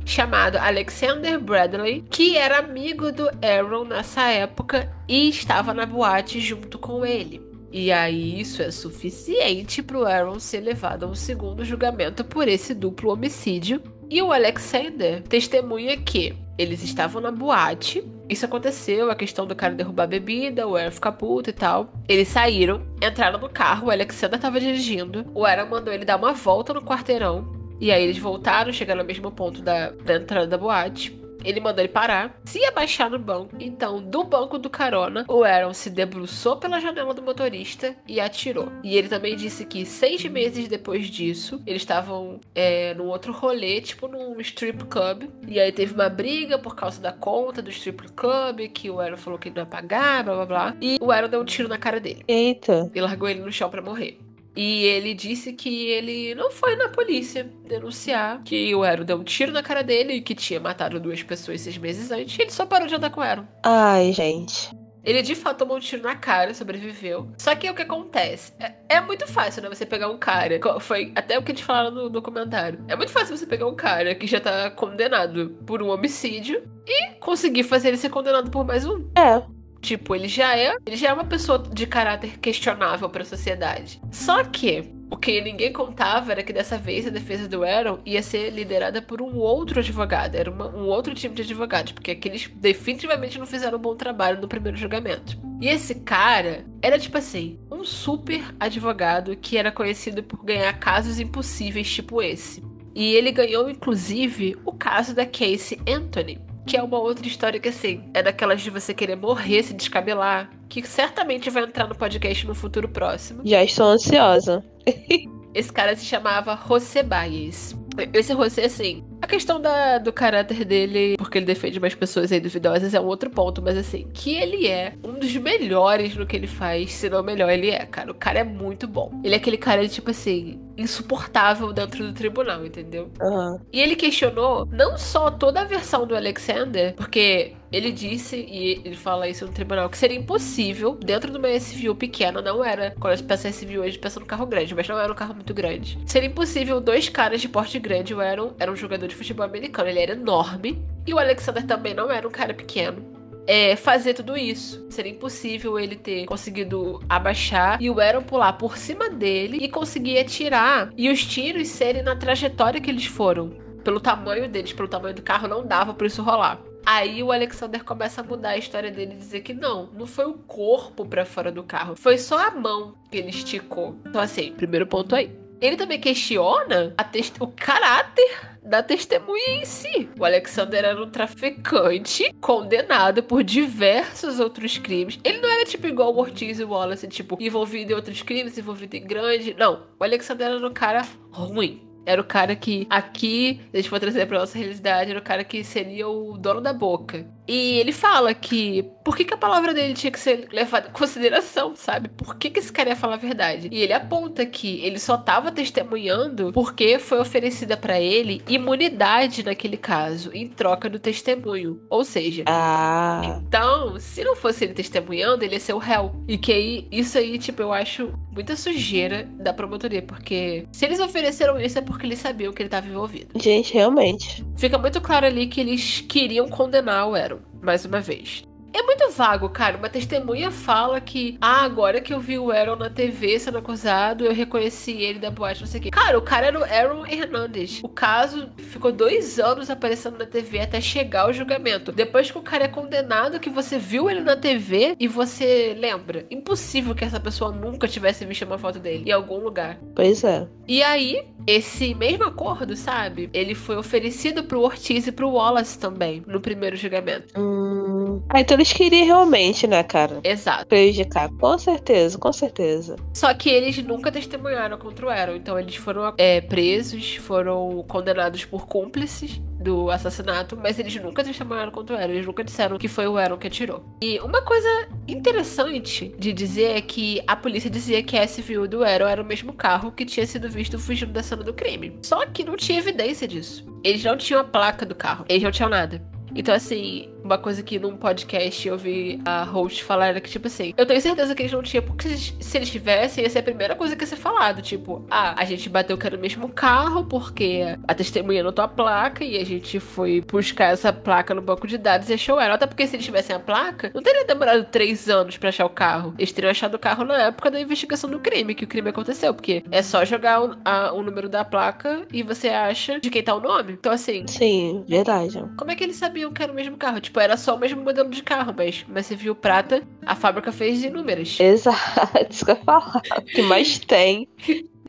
chamado Alexander Bradley, que era amigo do Aaron nessa época e estava na boate junto com ele. E aí isso é suficiente para o Aaron ser levado a um segundo julgamento por esse duplo homicídio. E o Alexander testemunha que eles estavam na boate. Isso aconteceu, a questão do cara derrubar a bebida, o Aaron ficar puto e tal. Eles saíram, entraram no carro, o Alexander estava dirigindo. O Aaron mandou ele dar uma volta no quarteirão e aí eles voltaram, chegaram ao mesmo ponto da, da entrada da boate. Ele mandou ele parar, se abaixar no banco. Então, do banco do carona, o Aaron se debruçou pela janela do motorista e atirou. E ele também disse que seis meses depois disso, eles estavam é, num outro rolê, tipo num strip club. E aí teve uma briga por causa da conta do strip club, que o Aaron falou que ele não ia pagar, blá blá blá. E o Aaron deu um tiro na cara dele. Eita. E largou ele no chão para morrer. E ele disse que ele não foi na polícia denunciar que o Aaron deu um tiro na cara dele e que tinha matado duas pessoas seis meses antes. E ele só parou de andar com o Aaron. Ai, gente. Ele de fato tomou um tiro na cara, sobreviveu. Só que o que acontece? É, é, muito fácil, né? Você pegar um cara. Foi até o que eles falaram no documentário. É muito fácil você pegar um cara que já tá condenado por um homicídio e conseguir fazer ele ser condenado por mais um. É. Tipo, ele já é, ele já é uma pessoa de caráter questionável para a sociedade. Só que o que ninguém contava era que dessa vez a defesa do Aaron ia ser liderada por um outro advogado, era uma, um outro time de advogados, porque aqueles definitivamente não fizeram um bom trabalho no primeiro julgamento. E esse cara era tipo assim, um super advogado que era conhecido por ganhar casos impossíveis tipo esse. E ele ganhou inclusive o caso da Casey Anthony, que é uma outra história que, assim, é daquelas de você querer morrer, se descabelar. Que certamente vai entrar no podcast no futuro próximo. Já estou ansiosa. [LAUGHS] Esse cara se chamava José Baez. Esse José, assim, a questão da, do caráter dele, porque ele defende mais pessoas aí duvidosas, é um outro ponto, mas assim, que ele é um dos melhores no que ele faz, se não o melhor ele é, cara. O cara é muito bom. Ele é aquele cara, tipo assim, insuportável dentro do tribunal, entendeu? Uhum. E ele questionou não só toda a versão do Alexander, porque ele disse, e ele fala isso no tribunal, que seria impossível, dentro de uma SVU pequena, não era, quando a gente pensa em SVU, a gente pensa no carro grande, mas não era um carro muito grande. Seria impossível dois caras de porte grande, o Aaron era um jogador de futebol americano, ele era enorme, e o Alexander também não era um cara pequeno é, fazer tudo isso. Seria impossível ele ter conseguido abaixar e o Aaron pular por cima dele e conseguir atirar. E os tiros serem na trajetória que eles foram. Pelo tamanho deles, pelo tamanho do carro, não dava por isso rolar. Aí o Alexander começa a mudar a história dele e dizer que não, não foi o corpo para fora do carro, foi só a mão que ele esticou. Então, assim, primeiro ponto aí. Ele também questiona o caráter da testemunha em si. O Alexander era um traficante condenado por diversos outros crimes. Ele não era tipo igual o Ortiz e o Wallace, tipo, envolvido em outros crimes, envolvido em grande. Não. O Alexander era um cara ruim. Era o cara que, aqui, a gente for trazer pra nossa realidade, era o cara que seria o dono da boca. E ele fala que por que, que, a palavra dele tinha que ser levada em consideração, sabe? Por que, que esse cara ia falar a verdade? E ele aponta que ele só tava testemunhando porque foi oferecida para ele imunidade naquele caso, em troca do testemunho. Ou seja, ah. então, se não fosse ele testemunhando, ele ia ser o réu. E que aí, isso aí, tipo, eu acho muita sujeira da promotoria, porque se eles ofereceram isso é porque eles sabiam que ele tava envolvido. Gente, realmente. Fica muito claro ali que eles queriam condenar o Aaron, mais uma vez. É muito vago, cara. Uma testemunha fala que, ah, agora que eu vi o Aaron na TV sendo acusado, eu reconheci ele da boate, não sei o quê. Cara, o cara era o Aaron Hernandez. O caso ficou dois anos aparecendo na TV até chegar o julgamento. Depois que o cara é condenado, que você viu ele na TV e você lembra. Impossível que essa pessoa nunca tivesse visto uma foto dele em algum lugar. Pois é. E aí, esse mesmo acordo, sabe? Ele foi oferecido pro Ortiz e pro Wallace também, no primeiro julgamento. Hum. Ah, então eles queriam realmente, né, cara? Exato. Prejudicar. Com certeza, com certeza. Só que eles nunca testemunharam contra o Aaron. Então eles foram é, presos, foram condenados por cúmplices do assassinato, mas eles nunca testemunharam contra o Aaron. Eles nunca disseram que foi o Aaron que atirou. E uma coisa interessante de dizer é que a polícia dizia que a SVU do Aaron era o mesmo carro que tinha sido visto fugindo da cena do crime. Só que não tinha evidência disso. Eles não tinham a placa do carro. Eles não tinham nada. Então, assim, uma coisa que num podcast eu vi a host falar era que, tipo assim, eu tenho certeza que eles não tinham, porque se eles tivessem, ia ser a primeira coisa que ia ser falado. Tipo, ah, a gente bateu que era o mesmo carro, porque a testemunha notou a placa e a gente foi buscar essa placa no banco de dados e achou ela. Até porque se eles tivessem a placa, não teria demorado três anos para achar o carro. Eles teriam achado o carro na época da investigação do crime, que o crime aconteceu, porque é só jogar o, a, o número da placa e você acha de quem tá o nome. Então, assim. Sim, verdade. Como é que eles sabiam que era o mesmo carro? Tipo, era só o mesmo modelo de carro, mas, mas você viu prata, a fábrica fez inúmeras. Exato, [LAUGHS] isso que eu ia falar. O que mais [LAUGHS] tem.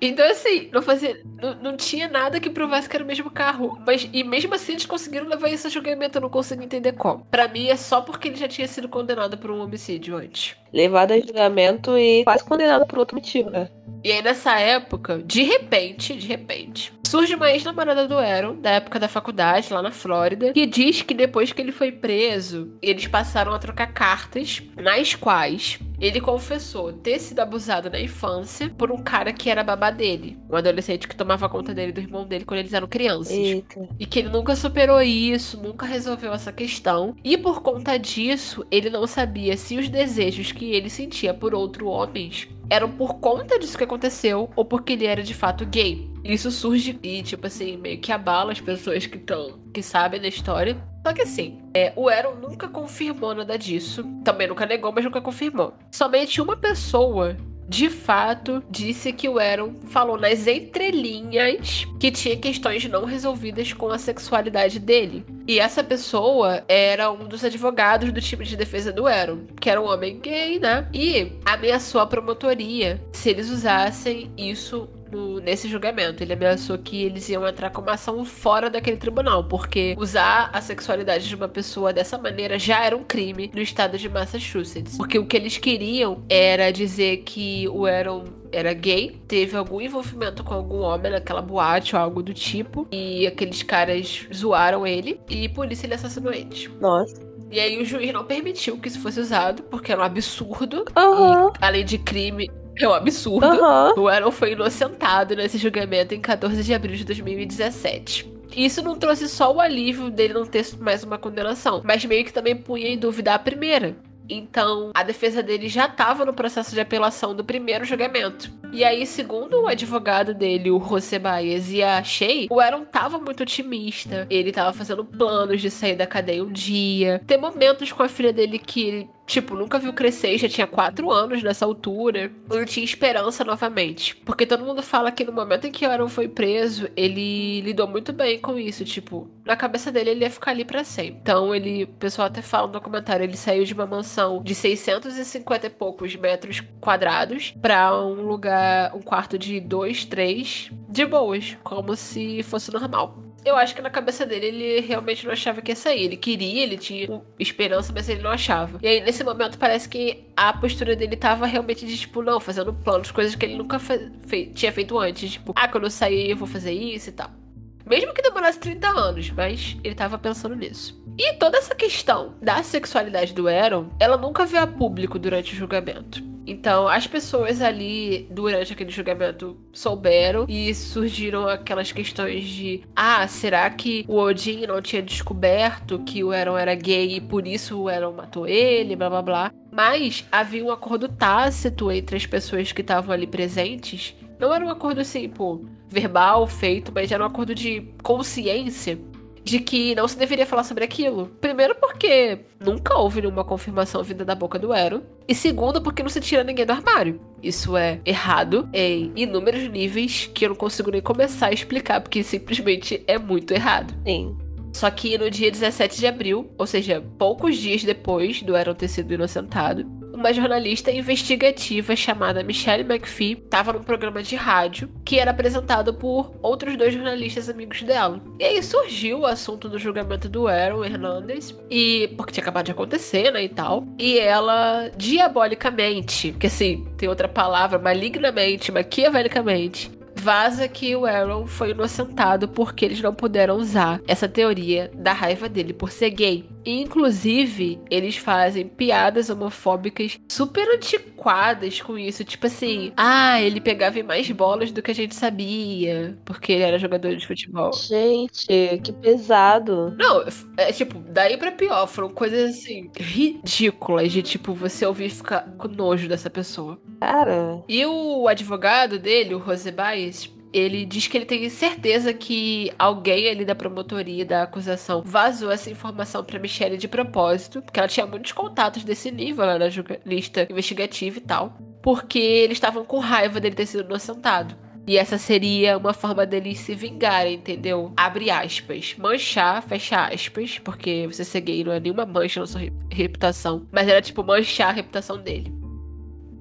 Então, assim, não fazia. Não, não, tinha nada que provasse que era o mesmo carro. Mas, e mesmo assim, eles conseguiram levar isso a julgamento. Eu não consigo entender como. Para mim, é só porque ele já tinha sido condenado por um homicídio antes. Levado a julgamento e quase condenado por outro motivo, né? E aí, nessa época, de repente, de repente, surge uma ex-namorada do Aaron, da época da faculdade, lá na Flórida, que diz que depois que ele foi preso, eles passaram a trocar cartas, nas quais ele confessou ter sido abusado na infância por um cara que era babá dele. Um adolescente que tomava conta dele e do irmão dele quando eles eram crianças. Eita. E que ele nunca superou isso, nunca resolveu essa questão. E por conta disso, ele não sabia se os desejos que ele sentia por outros homens eram por conta disso que aconteceu ou porque ele era de fato gay. Isso surge e, tipo assim, meio que abala as pessoas que estão, que sabem da história. Só que assim, é, o Aaron nunca confirmou nada disso. Também nunca negou, mas nunca confirmou. Somente uma pessoa de fato disse que o Aaron falou nas entrelinhas que tinha questões não resolvidas com a sexualidade dele. E essa pessoa era um dos advogados do time de defesa do Aaron, que era um homem gay, né? E ameaçou a promotoria se eles usassem isso no, nesse julgamento. Ele ameaçou que eles iam entrar com uma ação fora daquele tribunal, porque usar a sexualidade de uma pessoa dessa maneira já era um crime no estado de Massachusetts. Porque o que eles queriam era dizer que o Aaron era gay, teve algum envolvimento com algum homem naquela boate ou algo do tipo, e aqueles caras zoaram ele, e por isso ele assassinou eles. Nossa. E aí o juiz não permitiu que isso fosse usado, porque era um absurdo. Uhum. E, além de crime, é um absurdo. Uhum. O Aaron foi inocentado nesse julgamento em 14 de abril de 2017. Isso não trouxe só o alívio dele não ter mais uma condenação, mas meio que também punha em dúvida a primeira. Então, a defesa dele já estava no processo de apelação do primeiro julgamento. E aí, segundo o advogado dele, o José Baez e a Shea, o Aaron tava muito otimista. Ele tava fazendo planos de sair da cadeia um dia. Tem momentos com a filha dele que ele tipo, nunca viu crescer, já tinha quatro anos nessa altura. Não tinha esperança novamente. Porque todo mundo fala que no momento em que Aaron foi preso, ele lidou muito bem com isso. Tipo, na cabeça dele ele ia ficar ali pra sempre. Então ele, o pessoal até fala no documentário, ele saiu de uma mansão de 650 e poucos metros quadrados pra um lugar, um quarto de dois, três, de boas, como se fosse normal eu acho que na cabeça dele ele realmente não achava que ia sair. Ele queria, ele tinha esperança, mas ele não achava. E aí, nesse momento, parece que a postura dele tava realmente de, tipo, não, fazendo planos, coisas que ele nunca fe tinha feito antes. Tipo, ah, quando eu sair eu vou fazer isso e tal. Mesmo que demorasse 30 anos, mas ele tava pensando nisso. E toda essa questão da sexualidade do Aaron, ela nunca veio a público durante o julgamento. Então, as pessoas ali, durante aquele julgamento, souberam e surgiram aquelas questões de: ah, será que o Odin não tinha descoberto que o Aaron era gay e por isso o Aaron matou ele, blá blá blá. Mas havia um acordo tácito entre as pessoas que estavam ali presentes. Não era um acordo assim, pô, verbal, feito, mas era um acordo de consciência de que não se deveria falar sobre aquilo. Primeiro, porque nunca houve nenhuma confirmação vinda da boca do Ero. E segundo, porque não se tira ninguém do armário. Isso é errado em inúmeros níveis que eu não consigo nem começar a explicar, porque simplesmente é muito errado. Sim. Só que no dia 17 de abril, ou seja, poucos dias depois do Aaron ter sido inocentado, uma jornalista investigativa chamada Michelle McPhee estava num programa de rádio que era apresentado por outros dois jornalistas amigos dela. E aí surgiu o assunto do julgamento do Aaron Hernandez, e porque tinha acabado de acontecer, né, e tal. E ela diabolicamente, que assim, tem outra palavra, malignamente, maquiavelicamente, vaza que o Aaron foi inocentado porque eles não puderam usar essa teoria da raiva dele por ser gay. Inclusive, eles fazem piadas homofóbicas super antiquadas com isso. Tipo assim, ah, ele pegava mais bolas do que a gente sabia, porque ele era jogador de futebol. Gente, que pesado. Não, é tipo, daí pra pior. Foram coisas assim, ridículas de tipo, você ouvir e ficar com nojo dessa pessoa. Cara. E o advogado dele, o José Baez, ele diz que ele tem certeza que alguém ali da promotoria da acusação vazou essa informação para Michelle de propósito, porque ela tinha muitos contatos desse nível, ela era jornalista investigativa e tal, porque eles estavam com raiva dele ter sido inocentado. E essa seria uma forma deles se vingarem, entendeu? Abre aspas. Manchar, fecha aspas, porque você ser gay não é nenhuma mancha na sua reputação. Mas era tipo manchar a reputação dele.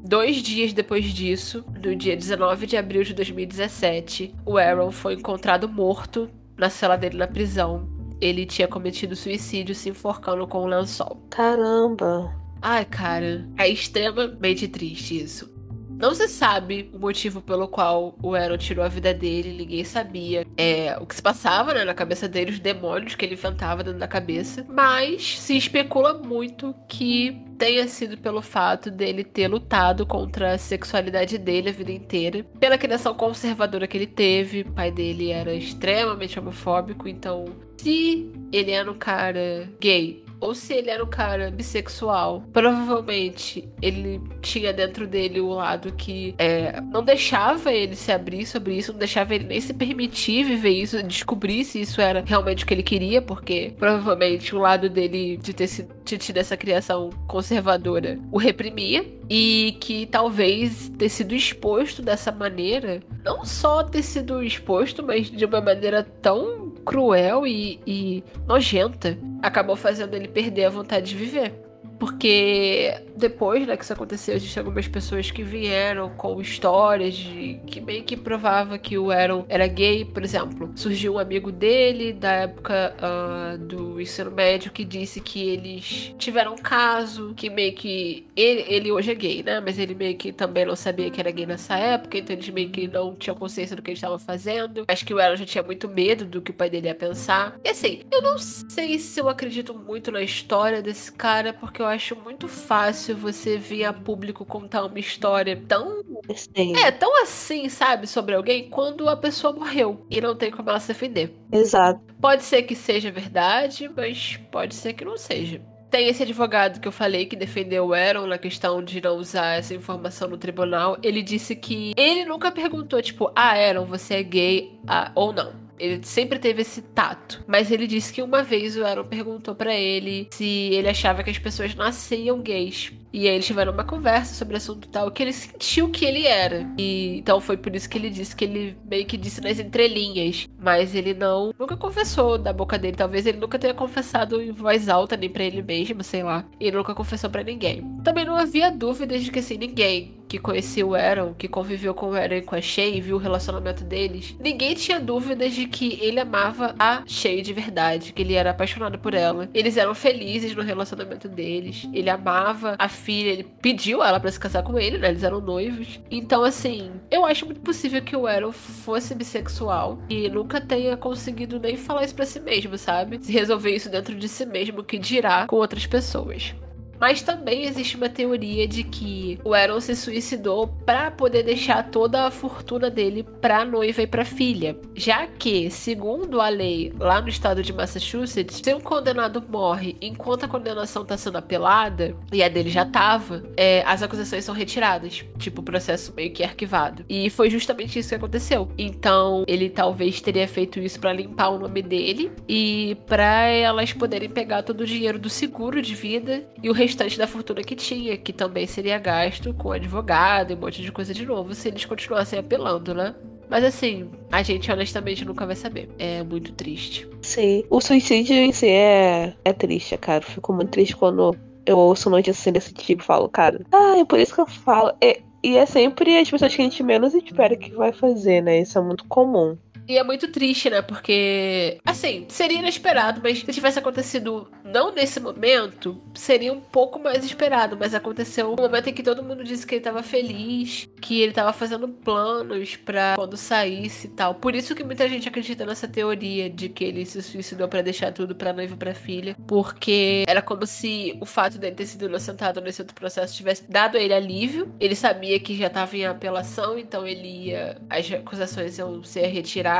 Dois dias depois disso, no dia 19 de abril de 2017, o Aaron foi encontrado morto na cela dele na prisão. Ele tinha cometido suicídio se enforcando com um lençol. Caramba. Ai, cara, é extremamente triste isso. Não se sabe o motivo pelo qual o Aaron tirou a vida dele, ninguém sabia é, o que se passava né, na cabeça dele, os demônios que ele inventava dentro da cabeça. Mas se especula muito que tenha sido pelo fato dele ter lutado contra a sexualidade dele a vida inteira, pela criação conservadora que ele teve. O pai dele era extremamente homofóbico, então se ele era um cara gay ou se ele era um cara bissexual, provavelmente ele tinha dentro dele o lado que é, não deixava ele se abrir sobre isso, não deixava ele nem se permitir viver isso, descobrir se isso era realmente o que ele queria, porque provavelmente o lado dele de ter, sido, de tido essa criação conservadora o reprimia. E que talvez ter sido exposto dessa maneira, não só ter sido exposto, mas de uma maneira tão cruel e, e nojenta, acabou fazendo ele perder a vontade de viver. Porque depois né, que isso aconteceu, existem algumas pessoas que vieram com histórias de que meio que provava que o Aaron era gay. Por exemplo, surgiu um amigo dele da época uh, do ensino médio que disse que eles tiveram um caso, que meio que. Ele, ele hoje é gay, né? Mas ele meio que também não sabia que era gay nessa época, então eles meio que não tinham consciência do que eles estavam fazendo. Acho que o Aaron já tinha muito medo do que o pai dele ia pensar. E assim, eu não sei se eu acredito muito na história desse cara, porque eu acho muito fácil você vir a público contar uma história tão. Sim. É, tão assim, sabe, sobre alguém quando a pessoa morreu e não tem como ela se defender. Exato. Pode ser que seja verdade, mas pode ser que não seja. Tem esse advogado que eu falei que defendeu o Aaron na questão de não usar essa informação no tribunal. Ele disse que ele nunca perguntou, tipo, ah, Aaron, você é gay ah, ou não. Ele sempre teve esse tato. Mas ele disse que uma vez o Aaron perguntou para ele se ele achava que as pessoas nasciam gays. E aí eles tiveram uma conversa sobre assunto tal, que ele sentiu que ele era. E então foi por isso que ele disse que ele meio que disse nas entrelinhas. Mas ele não nunca confessou da boca dele. Talvez ele nunca tenha confessado em voz alta, nem para ele mesmo, sei lá. E nunca confessou para ninguém. Também não havia dúvidas de que assim, ninguém que conhecia o Aaron, que conviveu com o Aaron e com a Shay e viu o relacionamento deles, ninguém tinha dúvidas de que ele amava a Shay de verdade, que ele era apaixonado por ela. Eles eram felizes no relacionamento deles. Ele amava a filha, ele pediu ela para se casar com ele, né? Eles eram noivos. Então, assim, eu acho muito possível que o Aaron fosse bissexual e nunca tenha conseguido nem falar isso pra si mesmo, sabe? Se resolver isso dentro de si mesmo, que dirá com outras pessoas. Mas também existe uma teoria de que o Aaron se suicidou para poder deixar toda a fortuna dele para noiva e para filha, já que, segundo a lei lá no estado de Massachusetts, se um condenado morre enquanto a condenação está sendo apelada e a dele já tava, é, as acusações são retiradas, tipo o processo meio que arquivado. E foi justamente isso que aconteceu. Então, ele talvez teria feito isso para limpar o nome dele e para elas poderem pegar todo o dinheiro do seguro de vida e o restante da fortuna que tinha, que também seria gasto com advogado e um monte de coisa de novo se eles continuassem apelando, né? Mas assim, a gente honestamente nunca vai saber. É muito triste. Sim. O suicídio em si é, é triste, cara. Fico muito triste quando eu ouço notícias assim desse tipo e falo, cara, ah, é por isso que eu falo. É, e é sempre as pessoas que a gente menos espera que vai fazer, né? Isso é muito comum. E é muito triste, né? Porque, assim, seria inesperado, mas se tivesse acontecido não nesse momento, seria um pouco mais esperado. Mas aconteceu um momento em que todo mundo disse que ele tava feliz, que ele tava fazendo planos pra quando saísse e tal. Por isso que muita gente acredita nessa teoria de que ele se suicidou para deixar tudo pra noiva e pra filha. Porque era como se o fato dele ter sido inocentado nesse outro processo tivesse dado a ele alívio. Ele sabia que já tava em apelação, então ele ia. As acusações iam ser retiradas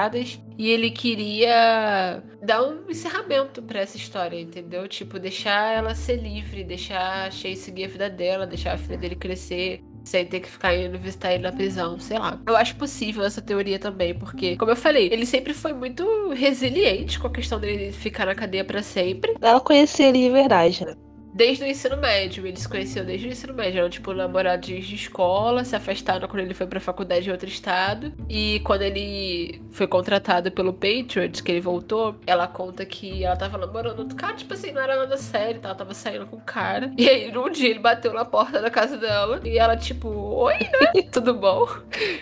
e ele queria dar um encerramento para essa história, entendeu? Tipo, deixar ela ser livre, deixar a Shay seguir a vida dela, deixar a filha dele crescer, sem ter que ficar indo visitar ele na prisão, sei lá. Eu acho possível essa teoria também, porque, como eu falei, ele sempre foi muito resiliente com a questão dele ficar na cadeia para sempre. Ela conhecia ele de verdade, né? Desde o ensino médio. Eles se conheciam desde o ensino médio. Eram, tipo, namorados de escola, se afastaram quando ele foi pra faculdade em outro estado. E quando ele foi contratado pelo Patriots, que ele voltou, ela conta que ela tava namorando outro cara, tipo assim, não era nada sério, tá? ela tava saindo com o cara. E aí, num dia, ele bateu na porta da casa dela. E ela, tipo, oi, né? [LAUGHS] Tudo bom?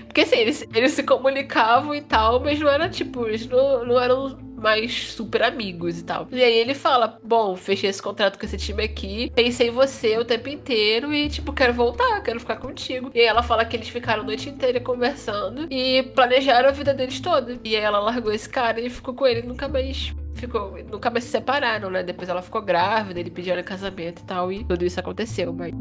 Porque assim, eles, eles se comunicavam e tal, mas não era, tipo, eles não, não eram mais super amigos e tal. E aí ele fala: Bom, fechei esse contrato com esse time aqui, pensei em você o tempo inteiro e, tipo, quero voltar, quero ficar contigo. E aí ela fala que eles ficaram a noite inteira conversando e planejaram a vida deles toda. E aí ela largou esse cara e ficou com ele nunca mais ficou, nunca mais se separaram, né? Depois ela ficou grávida, ele pediu ela em casamento e tal, e tudo isso aconteceu, mas.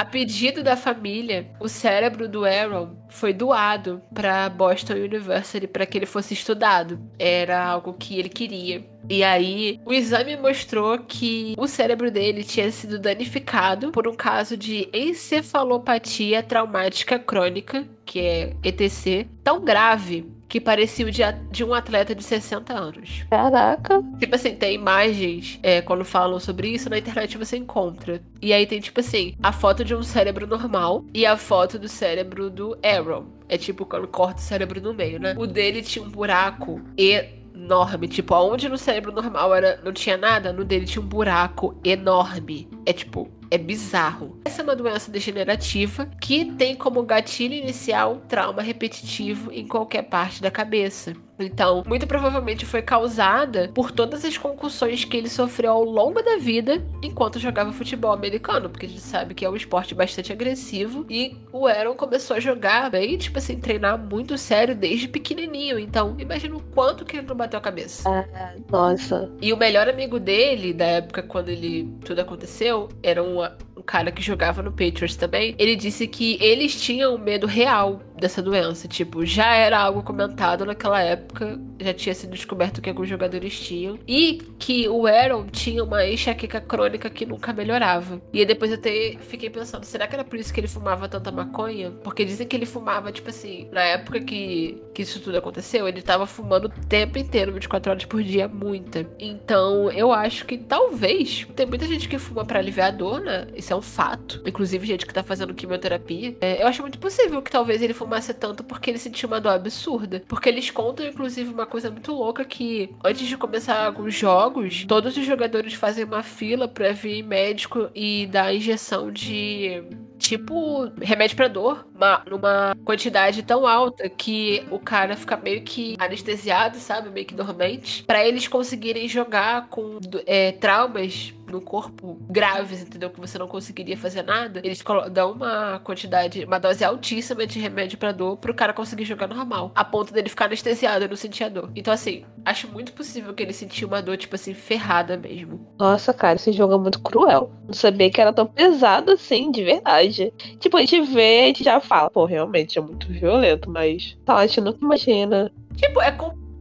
A pedido da família, o cérebro do Aaron foi doado para Boston University para que ele fosse estudado. Era algo que ele queria. E aí, o exame mostrou que o cérebro dele tinha sido danificado por um caso de encefalopatia traumática crônica, que é ETC, tão grave que parecia o de, de um atleta de 60 anos. Caraca. Tipo assim, tem imagens, é, quando falam sobre isso, na internet você encontra. E aí tem, tipo assim, a foto de um cérebro normal e a foto do cérebro do Aaron. É tipo quando corta o cérebro no meio, né? O dele tinha um buraco enorme. Tipo, aonde no cérebro normal era, não tinha nada, no dele tinha um buraco enorme. É tipo, é bizarro. Essa é uma doença degenerativa que tem como gatilho inicial um trauma repetitivo em qualquer parte da cabeça. Então, muito provavelmente foi causada por todas as concussões que ele sofreu ao longo da vida enquanto jogava futebol americano, porque a gente sabe que é um esporte bastante agressivo e o Aaron começou a jogar bem, tipo assim, treinar muito sério desde pequenininho. Então, imagina o quanto que ele não bateu a cabeça. Ah, nossa. E o melhor amigo dele, da época quando ele tudo aconteceu, era um, um cara que jogava no Patriots também. Ele disse que eles tinham medo real dessa doença. Tipo, já era algo comentado naquela época, já tinha sido descoberto que alguns jogadores tinham. E que o Aaron tinha uma enxaqueca crônica que nunca melhorava. E aí depois eu até fiquei pensando, será que era por isso que ele fumava tanta maconha? Porque dizem que ele fumava, tipo assim, na época que, que isso tudo aconteceu, ele tava fumando o tempo inteiro, 24 horas por dia, muita. Então, eu acho que talvez, tem muita gente que fuma para aliviar a dor, né? Isso é um fato. Inclusive gente que tá fazendo quimioterapia. É, eu acho muito possível que talvez ele fumasse amasse tanto porque ele sentiu uma dor absurda. Porque eles contam, inclusive, uma coisa muito louca que antes de começar alguns jogos, todos os jogadores fazem uma fila pra vir médico e dar injeção de tipo remédio pra dor, uma, numa quantidade tão alta que o cara fica meio que anestesiado, sabe? Meio que dormente. para eles conseguirem jogar com é, traumas no corpo graves, entendeu? Que você não conseguiria fazer nada, eles dão uma quantidade, uma dose altíssima de remédio pra dor pro cara conseguir jogar normal. A ponto dele ficar anestesiado e não sentir a dor. Então, assim, acho muito possível que ele sentiu uma dor, tipo assim, ferrada mesmo. Nossa, cara, esse jogo é muito cruel. Não sabia que era tão pesado assim, de verdade. Tipo, a gente vê, a gente já fala, pô, realmente é muito violento, mas tá, a gente nunca imagina. Tipo, é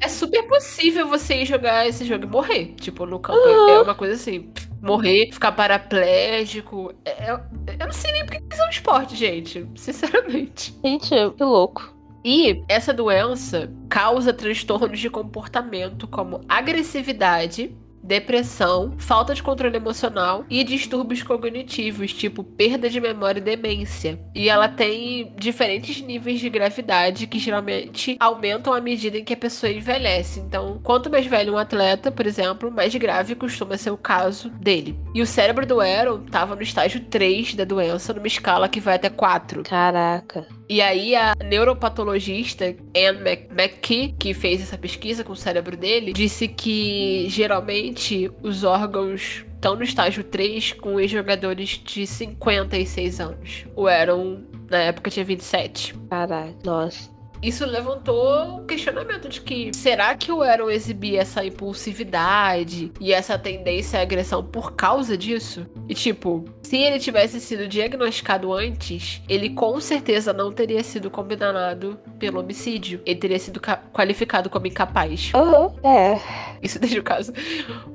é super possível você ir jogar esse jogo e morrer. Tipo, no campo. Uhum. É uma coisa assim morrer, ficar paraplégico. É, eu, eu não sei nem porque isso é um esporte, gente. [LAUGHS] Sinceramente. Gente, que louco. E essa doença causa transtornos de comportamento como agressividade, depressão, falta de controle emocional e distúrbios cognitivos, tipo perda de memória e demência. E ela tem diferentes níveis de gravidade que geralmente aumentam à medida em que a pessoa envelhece. Então, quanto mais velho um atleta, por exemplo, mais grave costuma ser o caso dele. E o cérebro do Aaron estava no estágio 3 da doença, numa escala que vai até 4. Caraca. E aí a neuropatologista Anne McKee, que fez essa pesquisa com o cérebro dele, disse que geralmente os órgãos estão no estágio 3 com ex-jogadores de 56 anos. O Aaron, na época, tinha 27. Caraca, nossa isso levantou o questionamento de que será que o Aaron exibia essa impulsividade e essa tendência à agressão por causa disso? E tipo, se ele tivesse sido diagnosticado antes, ele com certeza não teria sido condenado pelo homicídio. Ele teria sido qualificado como incapaz. Uhum, é. Isso [LAUGHS] deixa o caso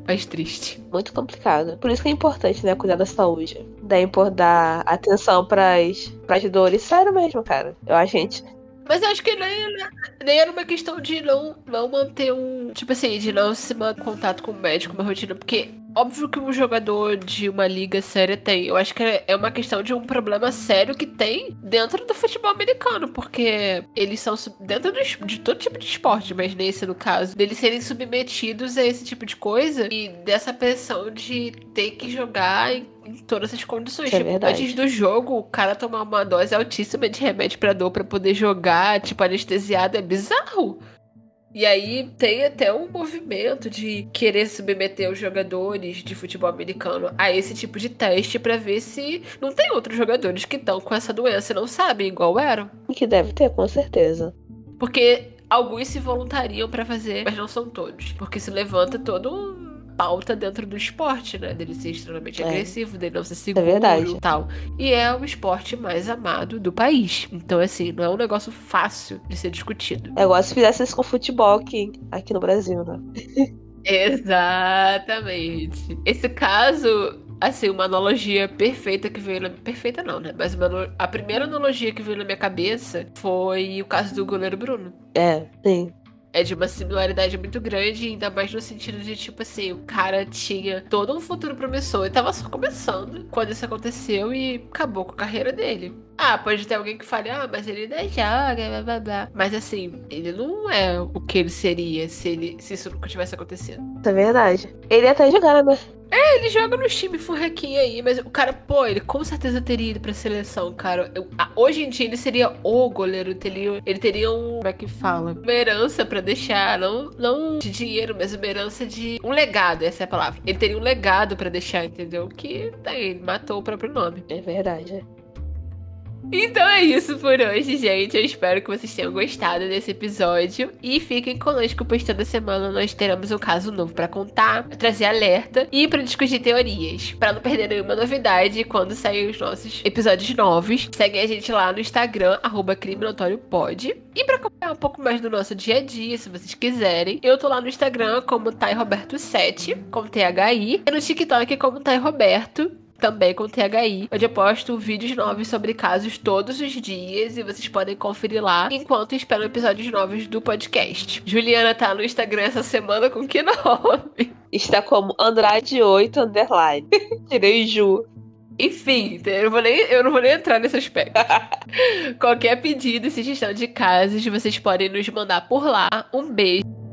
mais triste. Muito complicado. Por isso que é importante, né, cuidar da saúde. Dar, dar atenção pras, pras dores. Sério mesmo, cara. Eu acho que a gente mas eu acho que nem, nem era uma questão de não, não manter um. Tipo assim, de não se manter contato com o médico, uma rotina. Porque Óbvio que um jogador de uma liga séria tem. Eu acho que é uma questão de um problema sério que tem dentro do futebol americano, porque eles são dentro de todo tipo de esporte, mas nesse no caso, deles serem submetidos a esse tipo de coisa e dessa pressão de ter que jogar em em todas as condições. É tipo, antes do jogo, o cara tomar uma dose altíssima de remédio pra dor pra poder jogar, tipo, anestesiado, é bizarro. E aí tem até um movimento de querer submeter os jogadores de futebol americano a esse tipo de teste para ver se não tem outros jogadores que estão com essa doença e não sabem, igual eram. Que deve ter, com certeza. Porque alguns se voluntariam para fazer, mas não são todos. Porque se levanta todo um pauta dentro do esporte, né? Dele ser extremamente é. agressivo, dele não ser seguro é verdade. tal. E é o esporte mais amado do país. Então, assim, não é um negócio fácil de ser discutido. É igual se fizesse isso com futebol aqui, aqui no Brasil, né? [LAUGHS] Exatamente. Esse caso, assim, uma analogia perfeita que veio na... Perfeita não, né? Mas uma... a primeira analogia que veio na minha cabeça foi o caso do goleiro Bruno. É, sim é de uma similaridade muito grande, ainda mais no sentido de, tipo assim, o cara tinha todo um futuro promissor e tava só começando quando isso aconteceu e acabou com a carreira dele. Ah, pode ter alguém que fale, ah, mas ele ainda joga, blá blá blá. Mas assim, ele não é o que ele seria se, ele, se isso nunca tivesse acontecido. É verdade. Ele até jogar, né? É, ele joga no time furrequinho aí, mas o cara, pô, ele com certeza teria ido pra seleção, cara. Eu, hoje em dia ele seria o goleiro, teria, ele teria um, como é que fala? Uma herança pra deixar, não, não de dinheiro, mas uma herança de, um legado, essa é a palavra. Ele teria um legado pra deixar, entendeu? Que, daí, ele matou o próprio nome. É verdade, é. Então é isso por hoje, gente. Eu espero que vocês tenham gostado desse episódio. E fiquem conosco, pois toda semana nós teremos um caso novo para contar, pra trazer alerta e para discutir teorias. Para não perder nenhuma novidade quando saírem os nossos episódios novos, segue a gente lá no Instagram, arroba Pod. E para acompanhar um pouco mais do nosso dia a dia, se vocês quiserem, eu tô lá no Instagram como TaiRoberto7, com THI, e no TikTok como TaiRoberto também com THI, onde eu posto vídeos novos sobre casos todos os dias e vocês podem conferir lá enquanto esperam episódios novos do podcast. Juliana tá no Instagram essa semana com que [LAUGHS] nome? Está como Andrade8 underline. [LAUGHS] Tirei Ju. Enfim, eu não vou nem, eu não vou nem entrar nesse aspecto. [LAUGHS] Qualquer pedido e sugestão de casos, vocês podem nos mandar por lá. Um beijo